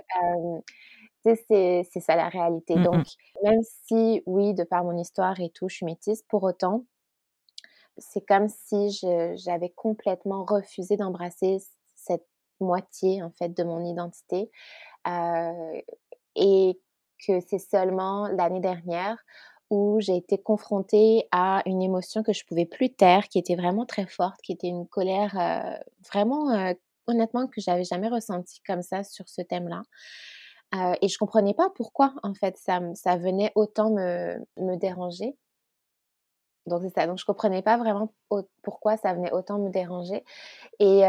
c'est ça la réalité. Mmh Donc, même si, oui, de par mon histoire et tout, je suis métisse, pour autant, c'est comme si j'avais complètement refusé d'embrasser cette moitié en fait de mon identité euh, et que c'est seulement l'année dernière où j'ai été confrontée à une émotion que je pouvais plus taire, qui était vraiment très forte, qui était une colère euh, vraiment euh, honnêtement que j'avais jamais ressentie comme ça sur ce thème-là. et je comprenais pas pourquoi en fait ça, ça venait autant me, me déranger. Donc c'est ça. Donc je comprenais pas vraiment pourquoi ça venait autant me déranger. Et,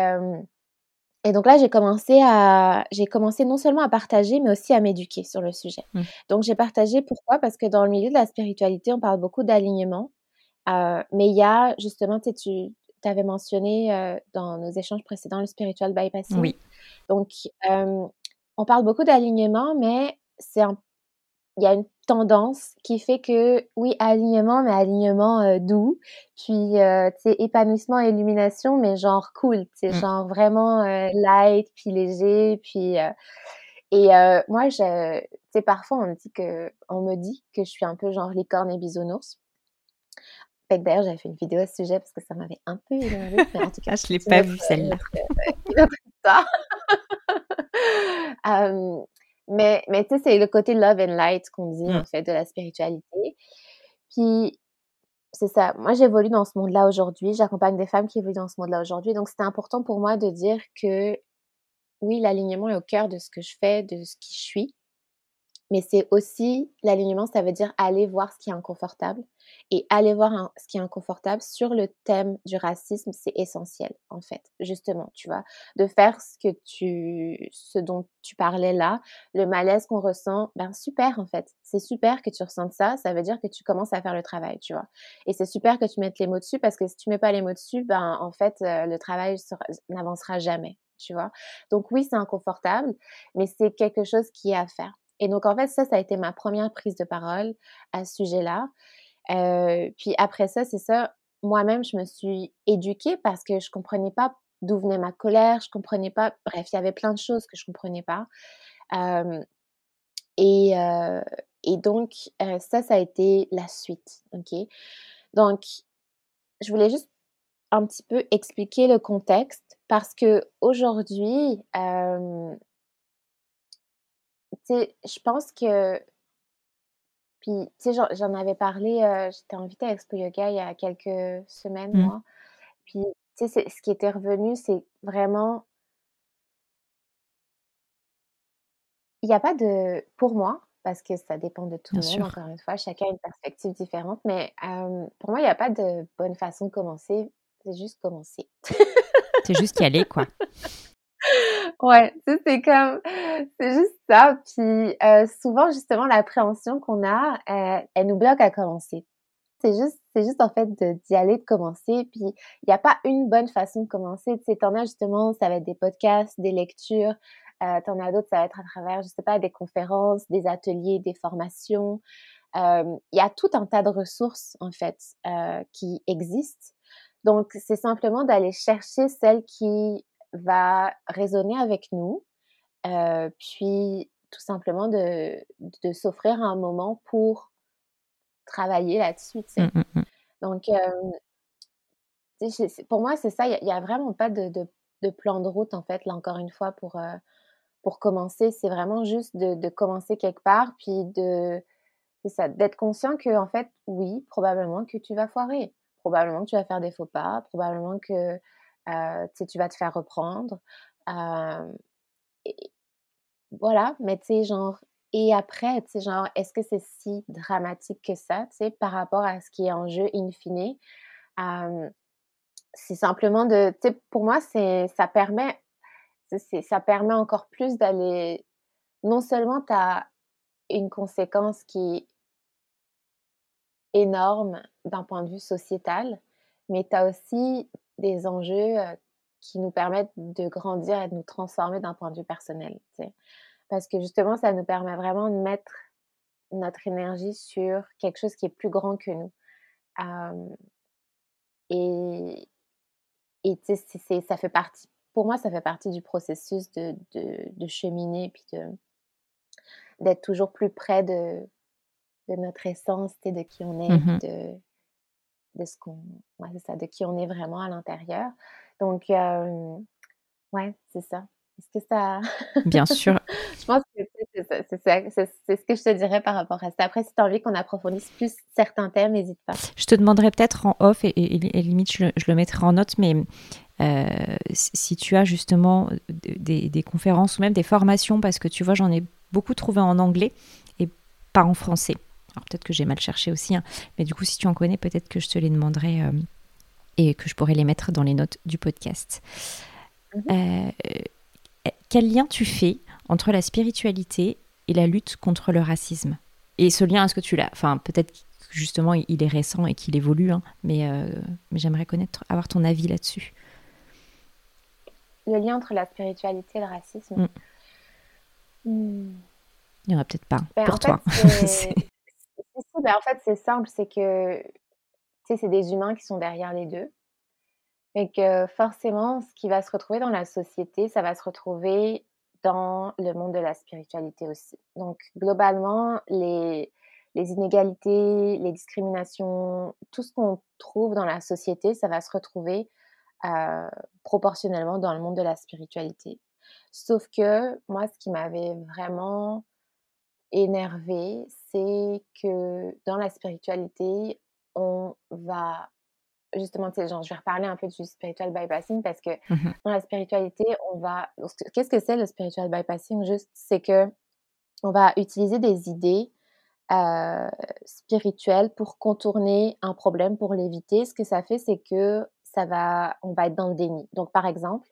et donc là, j'ai commencé à, j'ai commencé non seulement à partager, mais aussi à m'éduquer sur le sujet. Mmh. Donc j'ai partagé pourquoi? Parce que dans le milieu de la spiritualité, on parle beaucoup d'alignement. mais il y a justement, tu avais mentionné dans nos échanges précédents le spiritual bypassing. Oui. Donc on parle beaucoup d'alignement, mais c'est un il y a une tendance qui fait que, oui, alignement, mais alignement euh, doux, puis, euh, tu sais, épanouissement, illumination, mais genre cool, tu sais, mmh. genre vraiment euh, light, puis léger, puis... et moi, je, tu sais, parfois, on me dit que, on me dit que je suis un peu genre licorne et bisounours. d'ailleurs, j'avais fait une vidéo à ce sujet parce que ça m'avait un peu énervé. en tout cas, je ne l'ai pas vue celle-là. mais mais tu sais, c'est le côté love and light qu'on dit en mmh. fait de la spiritualité. Puis c'est ça. Moi, j'évolue dans ce monde-là aujourd'hui. J'accompagne des femmes qui évoluent dans ce monde-là aujourd'hui. Donc, c'était important pour moi de dire que oui, l'alignement est au cœur de ce que je fais, de ce qui je suis. Mais c'est aussi, l'alignement, ça veut dire aller voir ce qui est inconfortable. Et aller voir ce qui est inconfortable sur le thème du racisme, c'est essentiel, en fait, justement, tu vois, de faire ce que tu, ce dont tu parlais là, le malaise qu'on ressent, ben super, en fait. C'est super que tu ressentes ça, ça veut dire que tu commences à faire le travail, tu vois. Et c'est super que tu mettes les mots dessus parce que si tu mets pas les mots dessus, ben, en fait, euh, le travail n'avancera jamais, tu vois. Donc oui, c'est inconfortable, mais c'est quelque chose qui est à faire. Et donc, en fait, ça, ça a été ma première prise de parole à ce sujet-là. Euh, puis après ça, c'est ça, moi-même, je me suis éduquée parce que je comprenais pas d'où venait ma colère, je comprenais pas, bref, il y avait plein de choses que je comprenais pas. Euh, et, euh, et donc, ça, ça a été la suite, ok? Donc, je voulais juste un petit peu expliquer le contexte parce que aujourd'hui, je pense que. Puis, tu sais, j'en avais parlé, euh, j'étais invitée à Expo Yoga il y a quelques semaines, mmh. moi. Puis, tu sais, ce qui était revenu, c'est vraiment. Il n'y a pas de. Pour moi, parce que ça dépend de tout le monde, encore une fois, chacun a une perspective différente, mais pour moi, il n'y a pas de bonne façon de commencer. C'est juste commencer. c'est juste y aller, quoi. Ouais, c'est comme, c'est juste ça. Puis euh, souvent, justement, l'appréhension qu'on a, euh, elle nous bloque à commencer. C'est juste, c'est juste en fait d'y aller, de commencer. Puis il n'y a pas une bonne façon de commencer. Tu sais, t'en as justement, ça va être des podcasts, des lectures. Euh, t'en as d'autres, ça va être à travers, je sais pas, des conférences, des ateliers, des formations. Il y a tout un tas de ressources en fait qui existent. Donc c'est simplement d'aller chercher celles qui va résonner avec nous, euh, puis tout simplement de, de s'offrir un moment pour travailler là-dessus. Mmh, mmh, mmh. Donc, pour moi, c'est ça, il n'y a, vraiment pas de, de, plan de route, en fait, là encore une fois, pour, euh, pour commencer. C'est vraiment juste de, de, commencer quelque part, puis de d'être conscient que, en fait, oui, probablement que tu vas foirer, probablement que tu vas faire des faux pas, probablement que tu vas te faire reprendre. voilà, mais tu sais, genre, et après, tu sais, genre, est-ce que c'est si dramatique que ça, tu sais, par rapport à ce qui est en jeu in fine? c'est simplement de, tu sais, pour moi, c'est, ça permet, ça permet encore plus d'aller, non seulement tu as une conséquence qui est énorme d'un point de vue sociétal, mais tu as aussi des enjeux qui nous permettent de grandir et de nous transformer d'un point de vue personnel. Parce que justement, ça nous permet vraiment de mettre notre énergie sur quelque chose qui est plus grand que nous. et et ça fait partie, pour moi, ça fait partie du processus de, de, de cheminer, puis d'être toujours plus près de, de notre essence, de qui on est, de, de ce qu'on, ouais, c'est ça, de qui on est vraiment à l'intérieur. Donc, ouais, c'est ça. Est-ce que ça. Bien sûr. je pense que c'est, ce que je te dirais par rapport à ça. Après, si tu as envie qu'on approfondisse plus certains thèmes, n'hésite pas. Je te demanderai peut-être en off, et, limite, je le, mettrai en note, mais euh, si tu as justement des, des, conférences ou même des formations, parce que tu vois, j'en ai beaucoup trouvé en anglais et pas en français. Alors peut-être que j'ai mal cherché aussi, hein. mais du coup, si tu en connais, peut-être que je te les demanderai euh, et que je pourrais les mettre dans les notes du podcast. Mhm. Euh, quel lien tu fais entre la spiritualité et la lutte contre le racisme? Et ce lien, est-ce que tu l'as? Enfin, peut-être justement il est récent et qu'il évolue, hein, mais, euh, mais j'aimerais connaître, avoir ton avis là-dessus. Le lien entre la spiritualité et le racisme? Mm. Hmm. Il n'y en a peut-être pas ben, pour toi. Ben, en fait, c'est simple, c'est que c'est des humains qui sont derrière les deux. Et que forcément, ce qui va se retrouver dans la société, ça va se retrouver dans le monde de la spiritualité aussi. Donc, globalement, les, les inégalités, les discriminations, tout ce qu'on trouve dans la société, ça va se retrouver euh, proportionnellement dans le monde de la spiritualité. Sauf que moi, ce qui m'avait vraiment énervé, c'est que dans la spiritualité, on va justement, genre, je vais reparler un peu du spiritual bypassing parce que mmh dans la spiritualité, on va. Qu'est-ce que c'est le spiritual bypassing Juste, c'est que on va utiliser des idées euh, spirituelles pour contourner un problème, pour l'éviter. Ce que ça fait, c'est que ça va, on va être dans le déni. Donc, par exemple,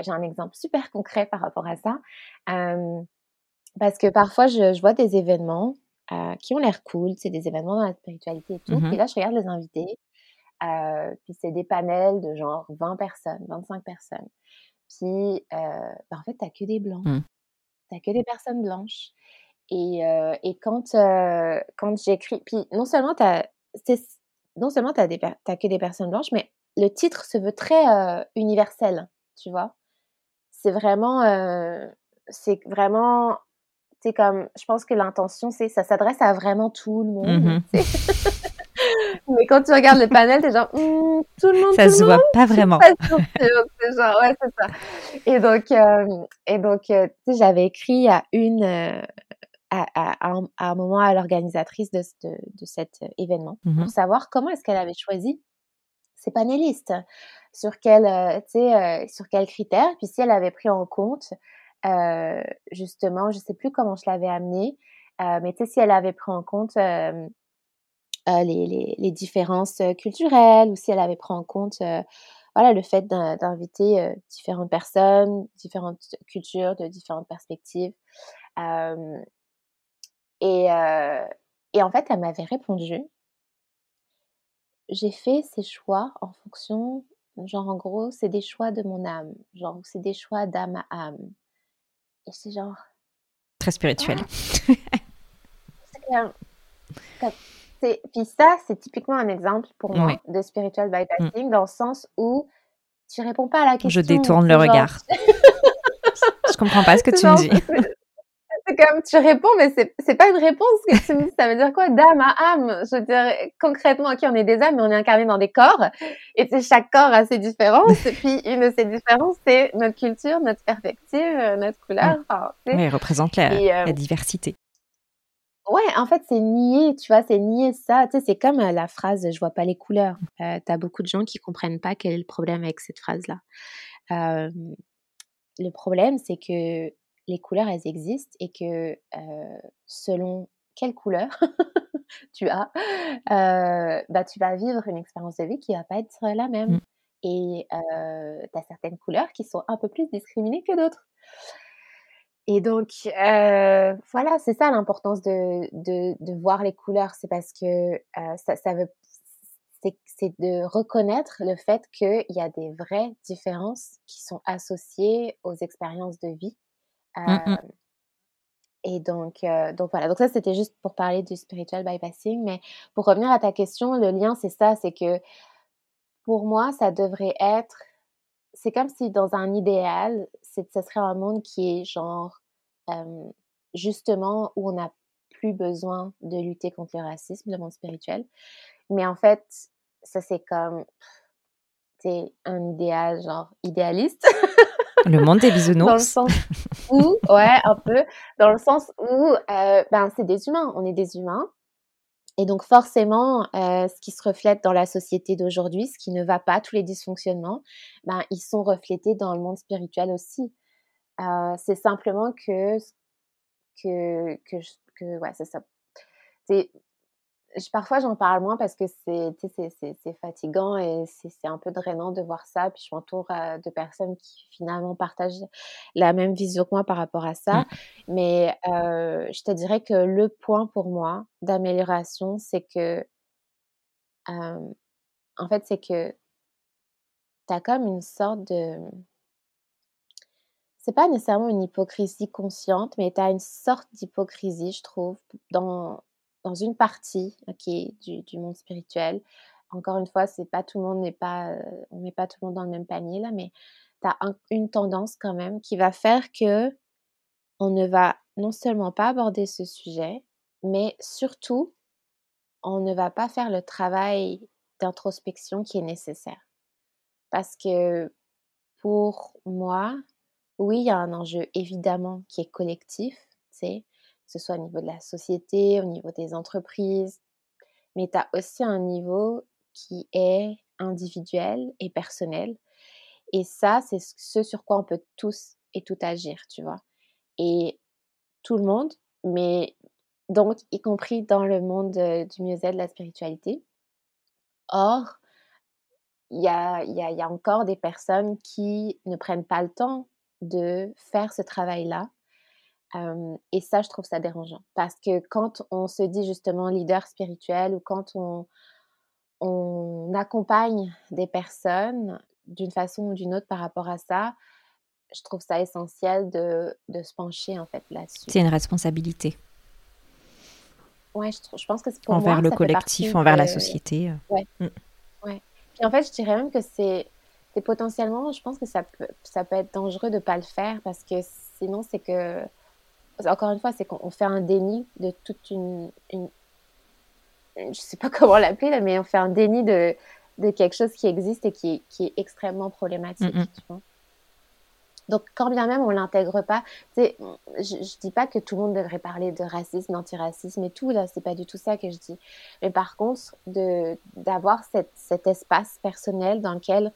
j'ai un exemple super concret par rapport à ça. Parce que parfois, je, vois des événements euh, qui ont l'air cool, c'est des événements dans la spiritualité et tout. Mmh et là, je regarde les invités. Euh, puis c'est des panels de genre 20 personnes, 25 personnes. Puis, euh, ben, en fait, t'as que des blancs. Mmh. T'as que des personnes blanches. Et, et quand, quand j'écris, puis non seulement t'as, non seulement t'as, des, t'as que des personnes blanches, mais le titre se veut très universel, tu vois c'est vraiment, euh, c'est vraiment, c'est comme, je pense que l'intention, c'est, ça s'adresse à vraiment tout le monde. Mmh Mais quand tu regardes le panel, t'es genre, mmh, tout le monde. Ça se voit pas vraiment. c'est genre, ouais, c'est ça. Et donc, euh, et donc, euh, tu sais, j'avais écrit à une, à, à, un, moment à l'organisatrice de, de, de, cet événement mmh pour savoir comment est-ce qu'elle avait choisi ses panélistes sur quel, euh, euh, sur quels critères. Puis si elle avait pris en compte, euh, justement, je sais plus comment je l'avais amené, mais tu sais, si elle avait pris en compte les, les, les, différences culturelles ou si elle avait pris en compte voilà, le fait d'inviter différentes personnes, différentes cultures, de différentes perspectives. et, et en fait, elle m'avait répondu j'ai fait ces choix en fonction Genre, en gros, c'est des choix de mon âme. Genre, c'est des choix d'âme à âme. Et c'est genre. Très spirituel. Ah! Puis ça, c'est typiquement un exemple pour moi de spiritual bypassing, dans le sens où tu réponds pas à la question. Je détourne le regard. je comprends pas ce que tu me dis c'est comme tu réponds, mais c'est, c'est pas une réponse que tu me dis. Ça veut dire quoi? D'âme à âme Je veux dire, concrètement, ok, on est des âmes, mais on est incarné dans des corps. Et chaque corps a ses différences. et puis, une de ces différences, c'est notre culture, notre perspective, euh, notre couleur. Enfin, oui, représente la, euh, la diversité. Ouais, en fait, c'est nier, tu vois, c'est nier ça. Tu sais, c'est comme euh, la phrase « je vois pas les couleurs euh, T'as beaucoup de gens qui comprennent pas quel est le problème avec cette phrase-là. Euh, le problème, c'est que les couleurs, elles existent et que selon quelle couleur tu as, bah, tu vas vivre une expérience de vie qui va pas être la même. Mmh. Et tu as certaines couleurs qui sont un peu plus discriminées que d'autres. Et donc, voilà, c'est ça l'importance de, de, de, voir les couleurs. C'est parce que ça, ça veut, c'est de reconnaître le fait qu'il y a des vraies différences qui sont associées aux expériences de vie Mmh. Et donc, donc voilà. Donc ça, c'était juste pour parler du spiritual bypassing. Mais pour revenir à ta question, le lien, c'est ça, c'est que pour moi, ça devrait être. C'est comme si dans un idéal, ce serait un monde qui est genre justement où on n'a plus besoin de lutter contre le racisme, le monde spirituel. Mais en fait, ça c'est comme c'est un idéal genre idéaliste. Le monde des bisounours. Dans le sens où, ouais, un peu, dans le sens où, euh, ben, c'est des humains, on est des humains. Et donc forcément, euh, ce qui se reflète dans la société d'aujourd'hui, ce qui ne va pas, tous les dysfonctionnements, ben, ils sont reflétés dans le monde spirituel aussi. Euh, c'est simplement que, que, que, que ouais, c'est ça. C'est parfois, j'en parle moins parce que c'est fatigant et c'est un peu drainant de voir ça. Puis je m'entoure euh, de personnes qui finalement partagent la même vision que moi par rapport à ça. Mmh. Mais euh, je te dirais que le point pour moi d'amélioration, c'est que, en fait, c'est que tu as comme une sorte de... C'est pas nécessairement une hypocrisie consciente, mais tu as une sorte d'hypocrisie, je trouve, dans dans une partie qui est du, monde spirituel. Encore une fois, c'est pas tout le monde n'est pas, euh, on met pas tout le monde dans le même panier là, mais tu as une tendance quand même qui va faire que on ne va non seulement pas aborder ce sujet, mais surtout, on ne va pas faire le travail d'introspection qui est nécessaire. Parce que pour moi, oui, il y a un enjeu évidemment qui est collectif, tu sais, ce soit au niveau de la société, au niveau des entreprises, mais tu as aussi un niveau qui est individuel et personnel. Et ça, c'est ce sur quoi on peut tous et tout agir, tu vois. Et tout le monde, mais donc y compris dans le monde du mieux-être, de la spiritualité. Or, il y a, encore des personnes qui ne prennent pas le temps de faire ce travail-là. Et ça, je trouve ça dérangeant. Parce que quand on se dit justement leader spirituel ou quand on, on accompagne des personnes d'une façon ou d'une autre par rapport à ça, je trouve ça essentiel de, de se pencher en fait là-dessus. C'est une responsabilité. Ouais, je, je pense que c'est pour envers moi, le collectif, envers la société. Ouais. Mm. ouais. Puis en fait, je dirais même que c'est potentiellement, je pense que ça peut, ça peut être dangereux de ne pas le faire parce que sinon, c'est que, encore une fois, c'est qu'on fait un déni de toute une, une je sais pas comment l'appeler, mais on fait un déni de, de quelque chose qui existe et qui est, qui est extrêmement problématique. Mm -hmm. tu vois donc, quand bien même on l'intègre pas, je, je dis pas que tout le monde devrait parler de racisme, d'antiracisme et tout, là, c'est pas du tout ça que je dis. Mais par contre, d'avoir cet espace personnel dans lequel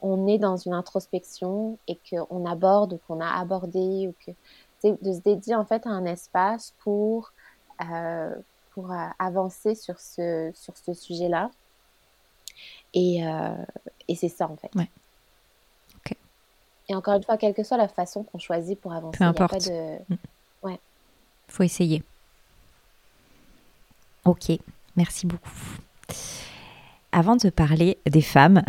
on est dans une introspection et qu'on aborde ou qu'on a abordé ou que, de se dédier en fait à un espace pour, euh, pour euh, avancer sur ce, sur ce sujet-là. Et, euh, et c'est ça en fait. Ouais. Et encore une fois, quelle que soit la façon qu'on choisit pour avancer, peu importe. Il de... ouais. Faut essayer. Ok, merci beaucoup. Avant de parler des femmes,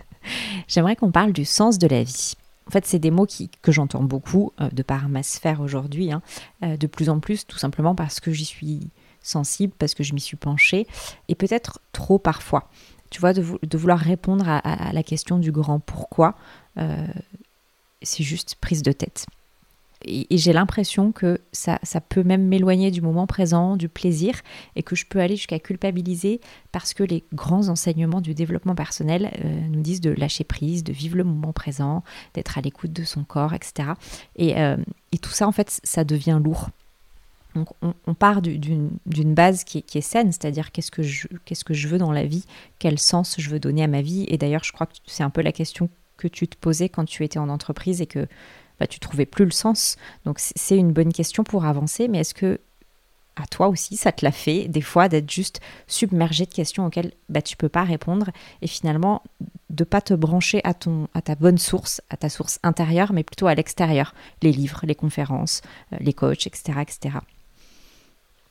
j'aimerais qu'on parle du sens de la vie. En fait, c'est des mots qui, que j'entends beaucoup euh, de par ma sphère aujourd'hui, hein, euh, de plus en plus, tout simplement parce que j'y suis sensible, parce que je m'y suis penchée, et peut-être trop parfois. Tu vois, de, vouloir répondre à, à, la question du grand pourquoi, euh, c'est juste prise de tête. Et, j'ai l'impression que ça, ça peut même m'éloigner du moment présent, du plaisir, et que je peux aller jusqu'à culpabiliser parce que les grands enseignements du développement personnel euh, nous disent de lâcher prise, de vivre le moment présent, d'être à l'écoute de son corps, etc. Et, euh, et, tout ça, en fait, ça devient lourd. Donc on, part d'une base qui est, qui est saine, c'est-à-dire qu'est-ce que, je, qu'est-ce que je veux dans la vie, quel sens je veux donner à ma vie. Et d'ailleurs, je crois que c'est un peu la question que tu te posais quand tu étais en entreprise et que bah, tu trouvais plus le sens. Donc c'est une bonne question pour avancer, mais est-ce que à toi aussi, ça te l'a fait des fois d'être juste submergé de questions auxquelles bah, tu peux pas répondre et finalement de pas te brancher à, ton, à ta bonne source, à ta source intérieure, mais plutôt à l'extérieur, les livres, les conférences, euh, les coachs, etc. etc.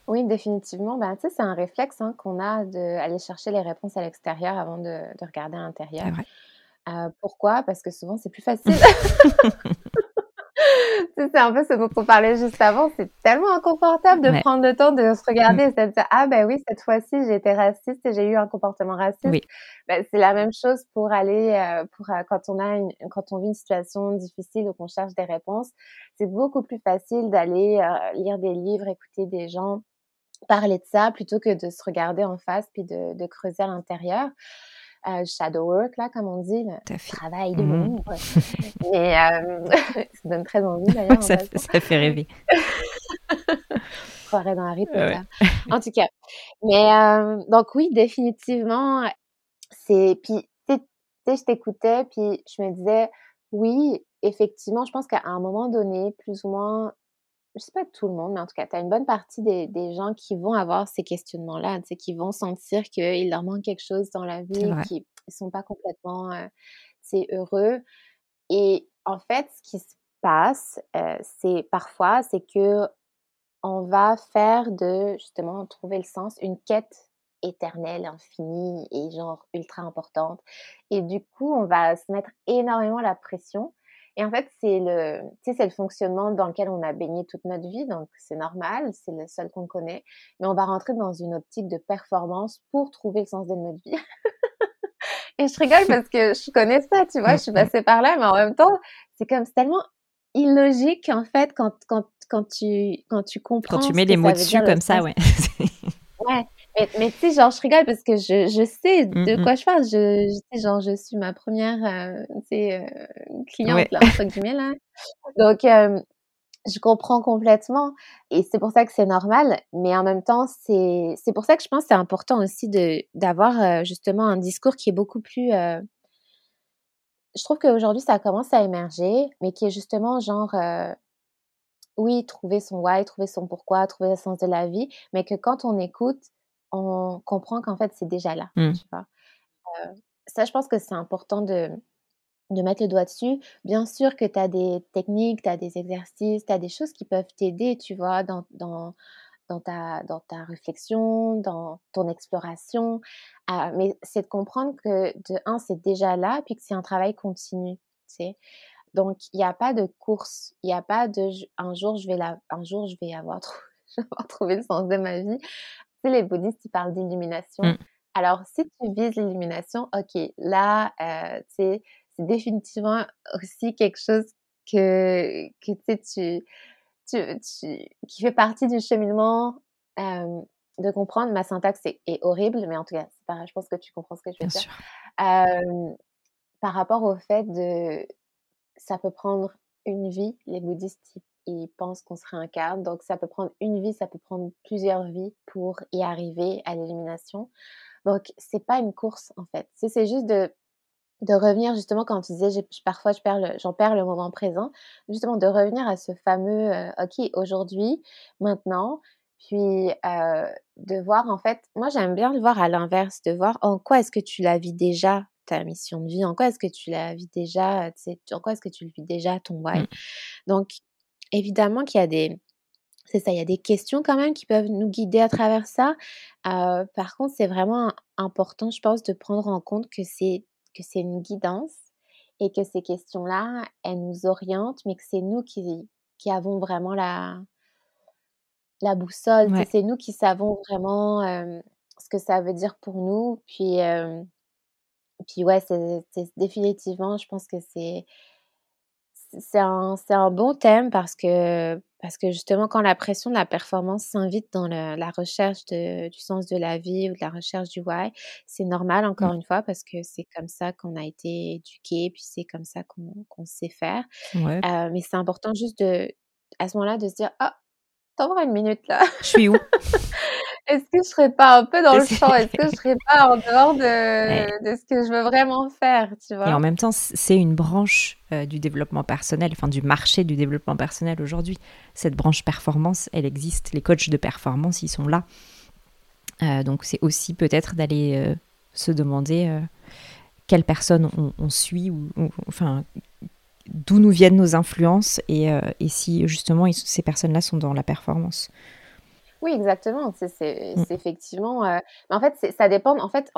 Oui, définitivement. Ben, c'est un réflexe hein, qu'on a d'aller chercher les réponses à l'extérieur avant de, de regarder à l'intérieur. Euh, pourquoi? Parce que souvent, c'est plus facile. c'est un peu ce dont on parlait juste avant. C'est tellement inconfortable de ouais. prendre le temps de se regarder mmh. et de se dire Ah, ben oui, cette fois-ci, j'ai été raciste et j'ai eu un comportement raciste. Oui. Ben, c'est la même chose pour aller, euh, pour, euh, quand, on a une, quand on vit une situation difficile ou qu'on cherche des réponses. C'est beaucoup plus facile d'aller euh, lire des livres, écouter des gens parler de ça plutôt que de se regarder en face puis de, de creuser à l'intérieur. Euh, shadow work, là, comme on dit, le travail de l'ombre. Mmh. Et euh, ça donne très envie, d'ailleurs. ça, ça, fait rêver. Croirais dans Harry Potter. Ouais. En tout cas. Mais euh, donc, oui, définitivement, c'est. Puis, tu sais, je t'écoutais, puis je me disais, oui, effectivement, je pense qu'à un moment donné, plus ou moins, je sais pas tout le monde, mais en tout cas, tu as une bonne partie des, des, gens qui vont avoir ces questionnements-là, qui vont sentir qu'il leur manque quelque chose dans la vie, qui ne sont pas complètement euh, heureux. Et en fait, ce qui se passe, euh, c'est parfois, c'est que on va faire de, justement, trouver le sens, une quête éternelle, infinie et genre ultra importante. Et du coup, on va se mettre énormément la pression et en fait, c'est le, c'est le fonctionnement dans lequel on a baigné toute notre vie, donc c'est normal, c'est le seul qu'on connaît. Mais on va rentrer dans une optique de performance pour trouver le sens de notre vie. Et je rigole parce que je connais ça, tu vois, je suis passée par là, mais en même temps, c'est comme c'est tellement illogique en fait quand, quand, quand tu, quand tu comprends. Quand tu mets les mots dessus comme ça, ouais. ouais. Mais, tu sais, genre, je rigole parce que je, je sais de mmh, mmh. quoi je parle. Je, sais, genre, je suis ma première, euh, euh cliente, là, entre guillemets, là. Donc, euh, je comprends complètement et c'est pour ça que c'est normal, mais en même temps, c'est c'est pour ça que je pense que c'est important aussi de d'avoir euh, justement un discours qui est beaucoup plus euh, je trouve qu'aujourd'hui ça commence à émerger, mais qui est justement genre euh, oui, trouver son why, trouver son pourquoi, trouver le sens de la vie, mais que quand on écoute, on comprend qu'en fait c'est déjà là, mmh. tu vois? ça, je pense que c'est important de de mettre le doigt dessus. Bien sûr que tu as des techniques, tu as des exercices, tu as des choses qui peuvent t'aider, tu vois, dans, dans, dans, ta, dans ta réflexion, dans ton exploration. Mais c'est de comprendre que, de un, c'est déjà là, puis que c'est un travail continu, tu sais? Donc, il n'y a pas de course, il n'y a pas de un jour je vais la, un jour je vais avoir, trouvé le sens de ma vie. Tu sais, les bouddhistes, ils parlent d'illumination. Mmh. Alors, si tu vises l'illumination, ok, là, euh, tu sais, c'est définitivement aussi quelque chose que, que tu, tu, tu, qui fait partie du cheminement de comprendre. Ma syntaxe est, horrible, mais en tout cas, pas, je pense que tu comprends ce que je veux dire. par rapport au fait de, ça peut prendre une vie. Les bouddhistes, ils, pensent qu'on se réincarne, donc ça peut prendre une vie, ça peut prendre plusieurs vies pour y arriver à l'élimination. Donc, c'est pas une course en fait. C'est juste de de revenir justement quand tu disais parfois je perds j'en perds le moment présent justement de revenir à ce fameux euh, ok aujourd'hui maintenant puis euh, de voir en fait moi j'aime bien le voir à l'inverse de voir en quoi est-ce que tu la vis déjà ta mission de vie? En quoi est-ce que tu la vis déjà en quoi est-ce que tu le vis déjà ton why? Mmh. donc évidemment qu'il y a des c'est ça, il y a des questions quand même qui peuvent nous guider à travers ça. Euh, par contre, c'est vraiment important, je pense, de prendre en compte que c'est que c'est une guidance et que ces questions-là, elles nous orientent, mais que c'est nous qui, qui avons vraiment la, la boussole. C'est nous qui savons vraiment ce que ça veut dire pour nous. Puis, puis ouais, c'est définitivement, je pense que c'est c'est un, un, bon thème parce que parce que justement, quand la pression de la performance s'invite dans la recherche du sens de la vie ou de la recherche du why, c'est normal, mmh. encore une fois, parce que c'est comme ça qu'on a été éduqué, puis c'est comme ça qu'on sait faire. Euh, mais c'est important juste de, à ce moment-là, de se dire, ah, t'en une minute là. Je suis où? est-ce que je serais pas un peu dans le champ? Est-ce que je serais pas en dehors de, ce que je veux vraiment faire tu vois? Et en même temps, c'est une branche euh, du développement personnel, enfin du marché du développement personnel aujourd'hui. Cette branche performance, elle existe. Les coachs de performance, ils sont là. Euh, donc c'est aussi peut-être d'aller euh, se demander quelle personne on, suit, ou, enfin d'où nous viennent nos influences et, et si justement ces personnes-là sont dans la performance. Oui, exactement. C'est mmh. effectivement. Euh, mais en fait, ça dépend. En fait,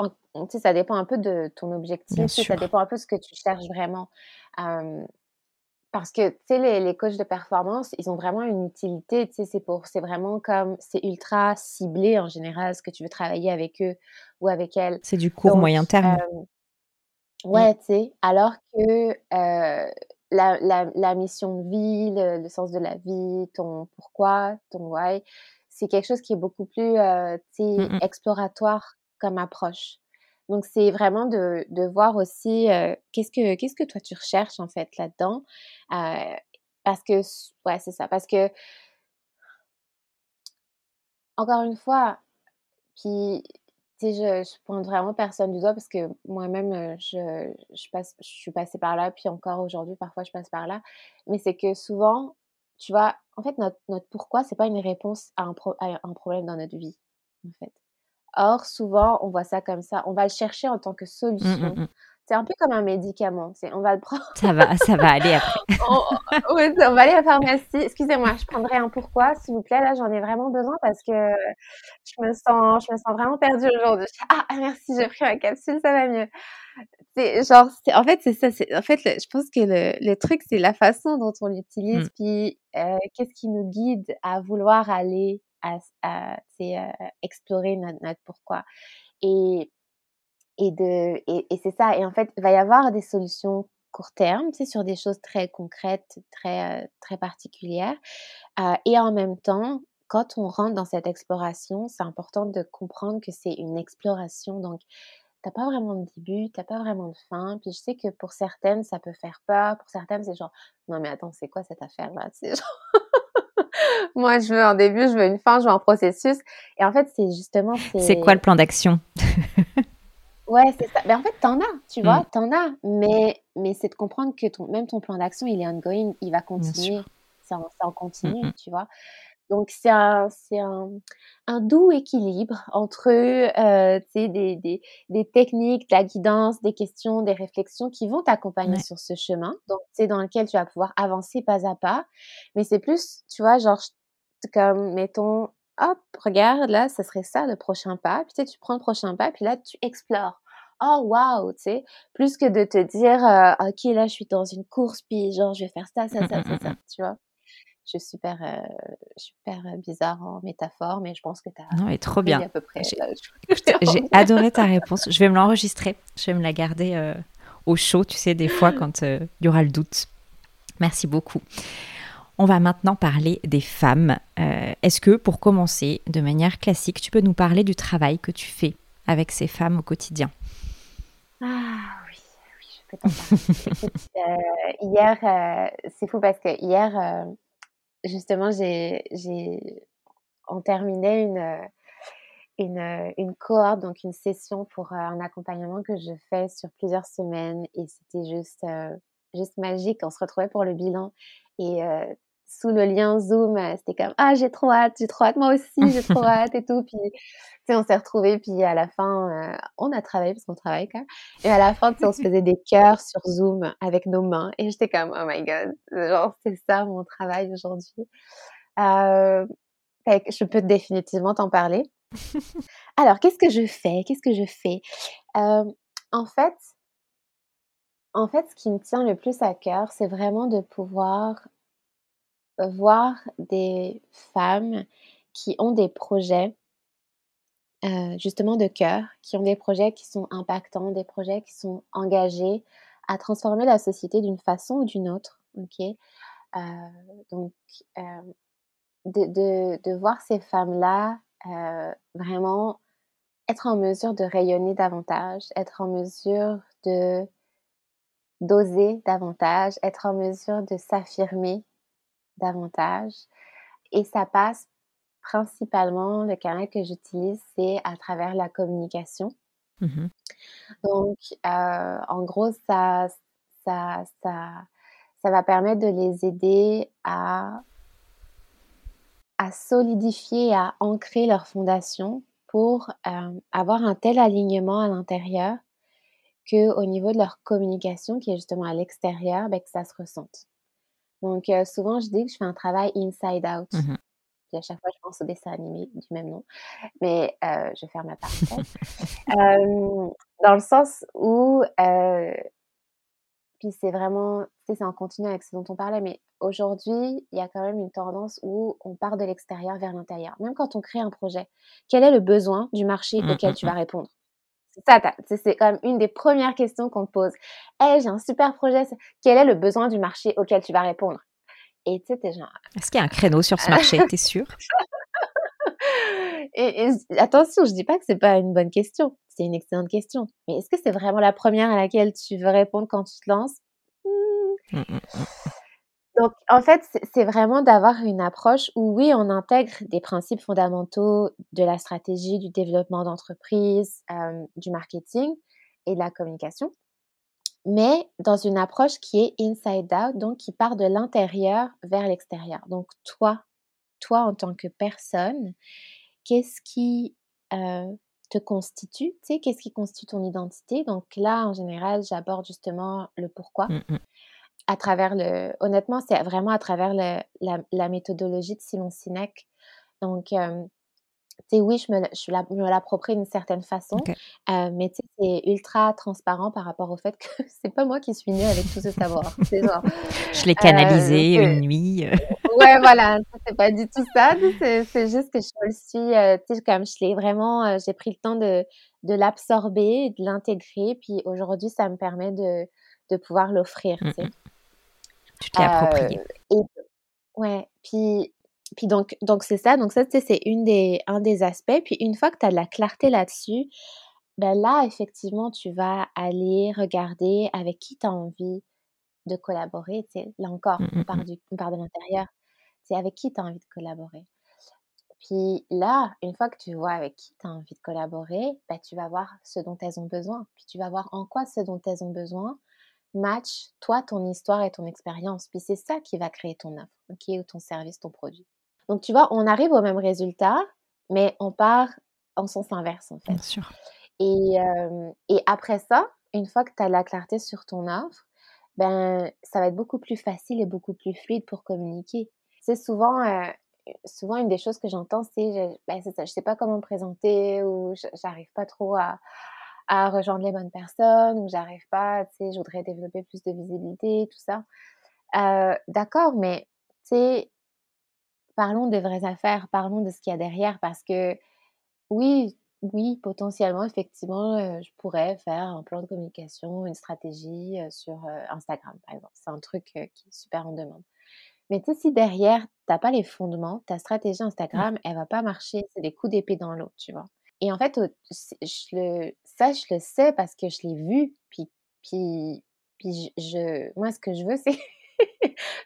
ça dépend un peu de ton objectif. Ça dépend un peu de ce que tu cherches vraiment. parce que tu sais, les, les, coachs de performance, ils ont vraiment une utilité. Tu sais, c'est pour, c'est vraiment comme, c'est ultra ciblé en général ce que tu veux travailler avec eux ou avec elles. C'est du court moyen terme. Mmh. ouais, tu sais. Alors que euh, la, la, la, mission de vie, le, le, sens de la vie, ton pourquoi, ton why, c'est quelque chose qui est beaucoup plus euh, mmh exploratoire comme approche. Donc, c'est vraiment de, de, voir aussi euh, qu'est-ce que qu'est-ce que toi tu recherches en fait là-dedans. Euh, parce que, ouais, c'est ça. Parce que, encore une fois, puis, tu sais, je, je prends vraiment personne du doigt parce que moi-même, je, je, passe, je suis passée par là, puis encore aujourd'hui, parfois, je passe par là. Mais c'est que souvent, tu vois, en fait, notre, notre pourquoi, c'est pas une réponse à un, un, problème dans notre vie, en fait. Or, souvent, on voit ça comme ça. On va le chercher en tant que mmh, solution. Mmh, mmh. C'est un peu comme un médicament. C'est, on va le prendre. Ça va, ça va aller après. on, on, va aller à la pharmacie. Excusez-moi, je prendrai un pourquoi, s'il vous plaît. Là, j'en ai vraiment besoin parce que je me sens, je me sens vraiment perdue aujourd'hui. Ah, merci, j'ai pris ma capsule, ça va mieux. C'est genre, c'est, en fait, c'est ça. C'est, en fait, je pense que le, le truc, c'est la façon dont on l'utilise, puis euh, qu'est-ce qui nous guide à vouloir aller à, à euh, explorer notre, notre pourquoi. Et et de et, et c'est ça et en fait il va y avoir des solutions court terme, sais, sur des choses très concrètes, très, très particulières. et en même temps, quand on rentre dans cette exploration, c'est important de comprendre que c'est une exploration. Donc, t'as pas vraiment de début, t'as pas vraiment de fin. Puis je sais que pour certaines, ça peut faire peur. Pour certaines, c'est genre, non mais attends, c'est quoi cette affaire-là? C'est genre, moi je veux un début, je veux une fin, je veux un processus. Et en fait, c'est justement. C'est quoi le plan d'action? Ouais, c'est ça. Mais en fait, t'en as, tu vois, mmh. t'en as. Mais, mais c'est de comprendre que ton, même ton plan d'action, il est ongoing, il va continuer. C'est en, en, continu, mmh tu vois. Donc, c'est un, un, un, doux équilibre entre euh, des, des, des, techniques, de la guidance, des questions, des réflexions qui vont t'accompagner sur ce chemin, donc c'est dans lequel tu vas pouvoir avancer pas à pas. Mais c'est plus, tu vois, genre, comme, mettons, hop, regarde, là, ce serait ça le prochain pas. Puis tu, sais, tu prends le prochain pas, puis là, tu explores. Oh, waouh, tu sais, plus que de te dire, euh, ok, là, je suis dans une course, puis genre, je vais faire ça, ça, ça, ça, ça, tu vois je suis super, euh, super bizarre en métaphore, mais je pense que tu as. Non, mais trop bien. À peu près. J'ai adoré ta réponse. Je vais me l'enregistrer. Je vais me la garder euh, au chaud, tu sais, des fois quand euh, il y aura le doute. Merci beaucoup. On va maintenant parler des femmes. Est-ce que, pour commencer, de manière classique, tu peux nous parler du travail que tu fais avec ces femmes au quotidien? Ah oui, oui je peux t'en parler. hier, c'est fou parce que hier, justement, j'ai, on terminait une, euh, une, euh, une cohorte, donc une session pour euh, un accompagnement que je fais sur plusieurs semaines et c'était juste, juste magique. On se retrouvait pour le bilan et sous le lien Zoom, c'était comme ah j'ai trop hâte, j'ai trop hâte, moi aussi j'ai trop hâte et tout. Puis on s'est retrouvés, puis à la fin, on a travaillé parce qu'on travaille quand même. Et à la fin, on se faisait des cœurs sur Zoom avec nos mains. Et j'étais comme oh my god, genre c'est ça mon travail aujourd'hui. Euh, je peux définitivement t'en parler. Alors, qu'est-ce que je fais? Qu'est-ce que je fais? En fait, en fait, ce qui me tient le plus à cœur, c'est vraiment de pouvoir voir des femmes qui ont des projets euh, justement de cœur, qui ont des projets qui sont impactants, des projets qui sont engagés à transformer la société d'une façon ou d'une autre. Ok, euh, donc euh, de, de, voir ces femmes-là vraiment être en mesure de rayonner davantage, être en mesure de d'oser davantage, être en mesure de s'affirmer davantage. Et ça passe principalement, le canal que j'utilise, c'est à travers la communication. Mmh Donc, euh, en gros, ça, ça, ça, ça va permettre de les aider à, à solidifier, à ancrer leur fondation pour euh, avoir un tel alignement à l'intérieur qu'au niveau de leur communication, qui est justement à l'extérieur, ben, que ça se ressente. Donc, euh, souvent, je dis que je fais un travail inside out. Mmh Puis à chaque fois, je pense au dessin animé du même nom. Mais euh, je ferme la parenthèse. euh, dans le sens où, puis c'est vraiment, tu sais, c'est en continu avec ce dont on parlait, mais aujourd'hui, il y a quand même une tendance où on part de l'extérieur vers l'intérieur. Même quand on crée un projet, quel est le besoin du marché mmh, auquel mmh, tu vas répondre? Ça, c'est quand même une des premières questions qu'on te pose. Hey, j'ai un super projet. Quel est le besoin du marché auquel tu vas répondre Et tu sais, t'es genre. Est-ce qu'il y a un créneau sur ce marché? T'es sûr et, attention, je dis pas que c'est pas une bonne question. C'est une excellente question. Mais est-ce que c'est vraiment la première à laquelle tu veux répondre quand tu te lances? Mmh. Mmh, mmh, donc, en fait, c'est vraiment d'avoir une approche où, oui, on intègre des principes fondamentaux de la stratégie, du développement d'entreprise, euh, du marketing et de la communication, mais dans une approche qui est inside out, donc qui part de l'intérieur vers l'extérieur. Donc, toi, toi en tant que personne, qu'est-ce qui euh, te constitue, tu sais, qu'est-ce qui constitue ton identité? Donc là, en général, j'aborde justement le pourquoi. Mmh à travers le. Honnêtement, c'est vraiment à travers le, la, méthodologie de Simon Sinek. Donc, tu sais, oui, je me, je l'approprie d'une certaine façon, mais tu sais, c'est ultra transparent par rapport au fait que c'est pas moi qui suis née avec tout ce savoir. Genre, je l'ai canalisé une nuit. ouais, voilà, c'est pas du tout ça. C'est juste que je le suis, tu sais, comme je l'ai vraiment, j'ai pris le temps de, de l'absorber, de l'intégrer, puis aujourd'hui, ça me permet de de pouvoir l'offrir, Mmh tu sais. Tu te l'es approprié. et ouais, puis puis donc donc c'est ça, donc ça, c'est une des un des aspects. Puis une fois que tu as de la clarté là-dessus, ben là, effectivement, tu vas aller regarder avec qui tu as envie de collaborer. Là encore, Mmh, on mmh, part mmh. du on part de l'intérieur. C'est avec qui tu as envie de collaborer. Puis là, une fois que tu vois avec qui tu as envie de collaborer, bah, tu vas voir ce dont elles ont besoin. Puis tu vas voir en quoi ce dont elles ont besoin match toi, ton histoire et ton expérience. Puis c'est ça qui va créer ton offre, OK, ou ton service, ton produit. Donc tu vois, on arrive au même résultat, mais on part en sens inverse en fait. Bien sûr. Et, euh, et après ça, une fois que tu as la clarté sur ton offre, ben ça va être beaucoup plus facile et beaucoup plus fluide pour communiquer. C'est souvent, euh, souvent une des choses que j'entends, c'est je, ben, c'est ça, je sais pas comment me présenter ou j'arrive pas trop à, à rejoindre les bonnes personnes ou j'arrive pas, tu sais, je voudrais développer plus de visibilité, tout ça. Euh, D'accord, mais tu sais, parlons des vraies affaires, parlons de ce qu'il y a derrière parce que oui, oui, potentiellement, effectivement, euh, je pourrais faire un plan de communication, une stratégie euh, sur Instagram, par exemple. C'est un truc qui est super en demande. Mais tu sais, si derrière, t'as pas les fondements, ta stratégie. Instagram, elle va pas marcher. C'est des coups d'épée dans l'eau, tu vois. Et en fait, je le, ça, je le sais parce que je l'ai vu. Puis, puis, puis je, je- moi, ce que je veux, c'est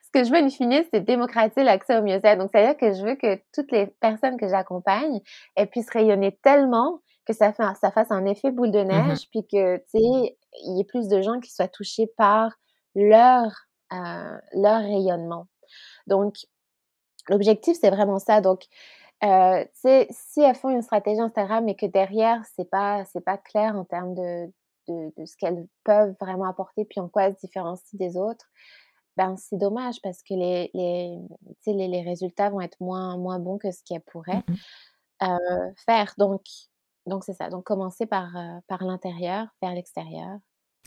ce que je veux, in fine, c'est démocratiser l'accès au mieux-être. Donc, c'est-à-dire que je veux que toutes les personnes que j'accompagne, elles puissent rayonner tellement que ça, fait, un- ça fasse un effet boule de Mmh neige, puis que, tu sais, il y ait plus de gens qui soient touchés par leur, euh, leur rayonnement. Donc, l'objectif, c'est vraiment ça. Donc, euh, si elles font une stratégie Instagram et que derrière, c'est pas, c'est pas clair en termes de, de, de ce qu'elles peuvent vraiment apporter, puis en quoi elles se différencient des autres, ben c'est dommage parce que les, les, les, les résultats vont être moins, moins bons que ce qu'elles pourraient Mmh euh, faire. Donc, donc c'est ça. Donc, commencer par, euh, par l'intérieur, vers l'extérieur.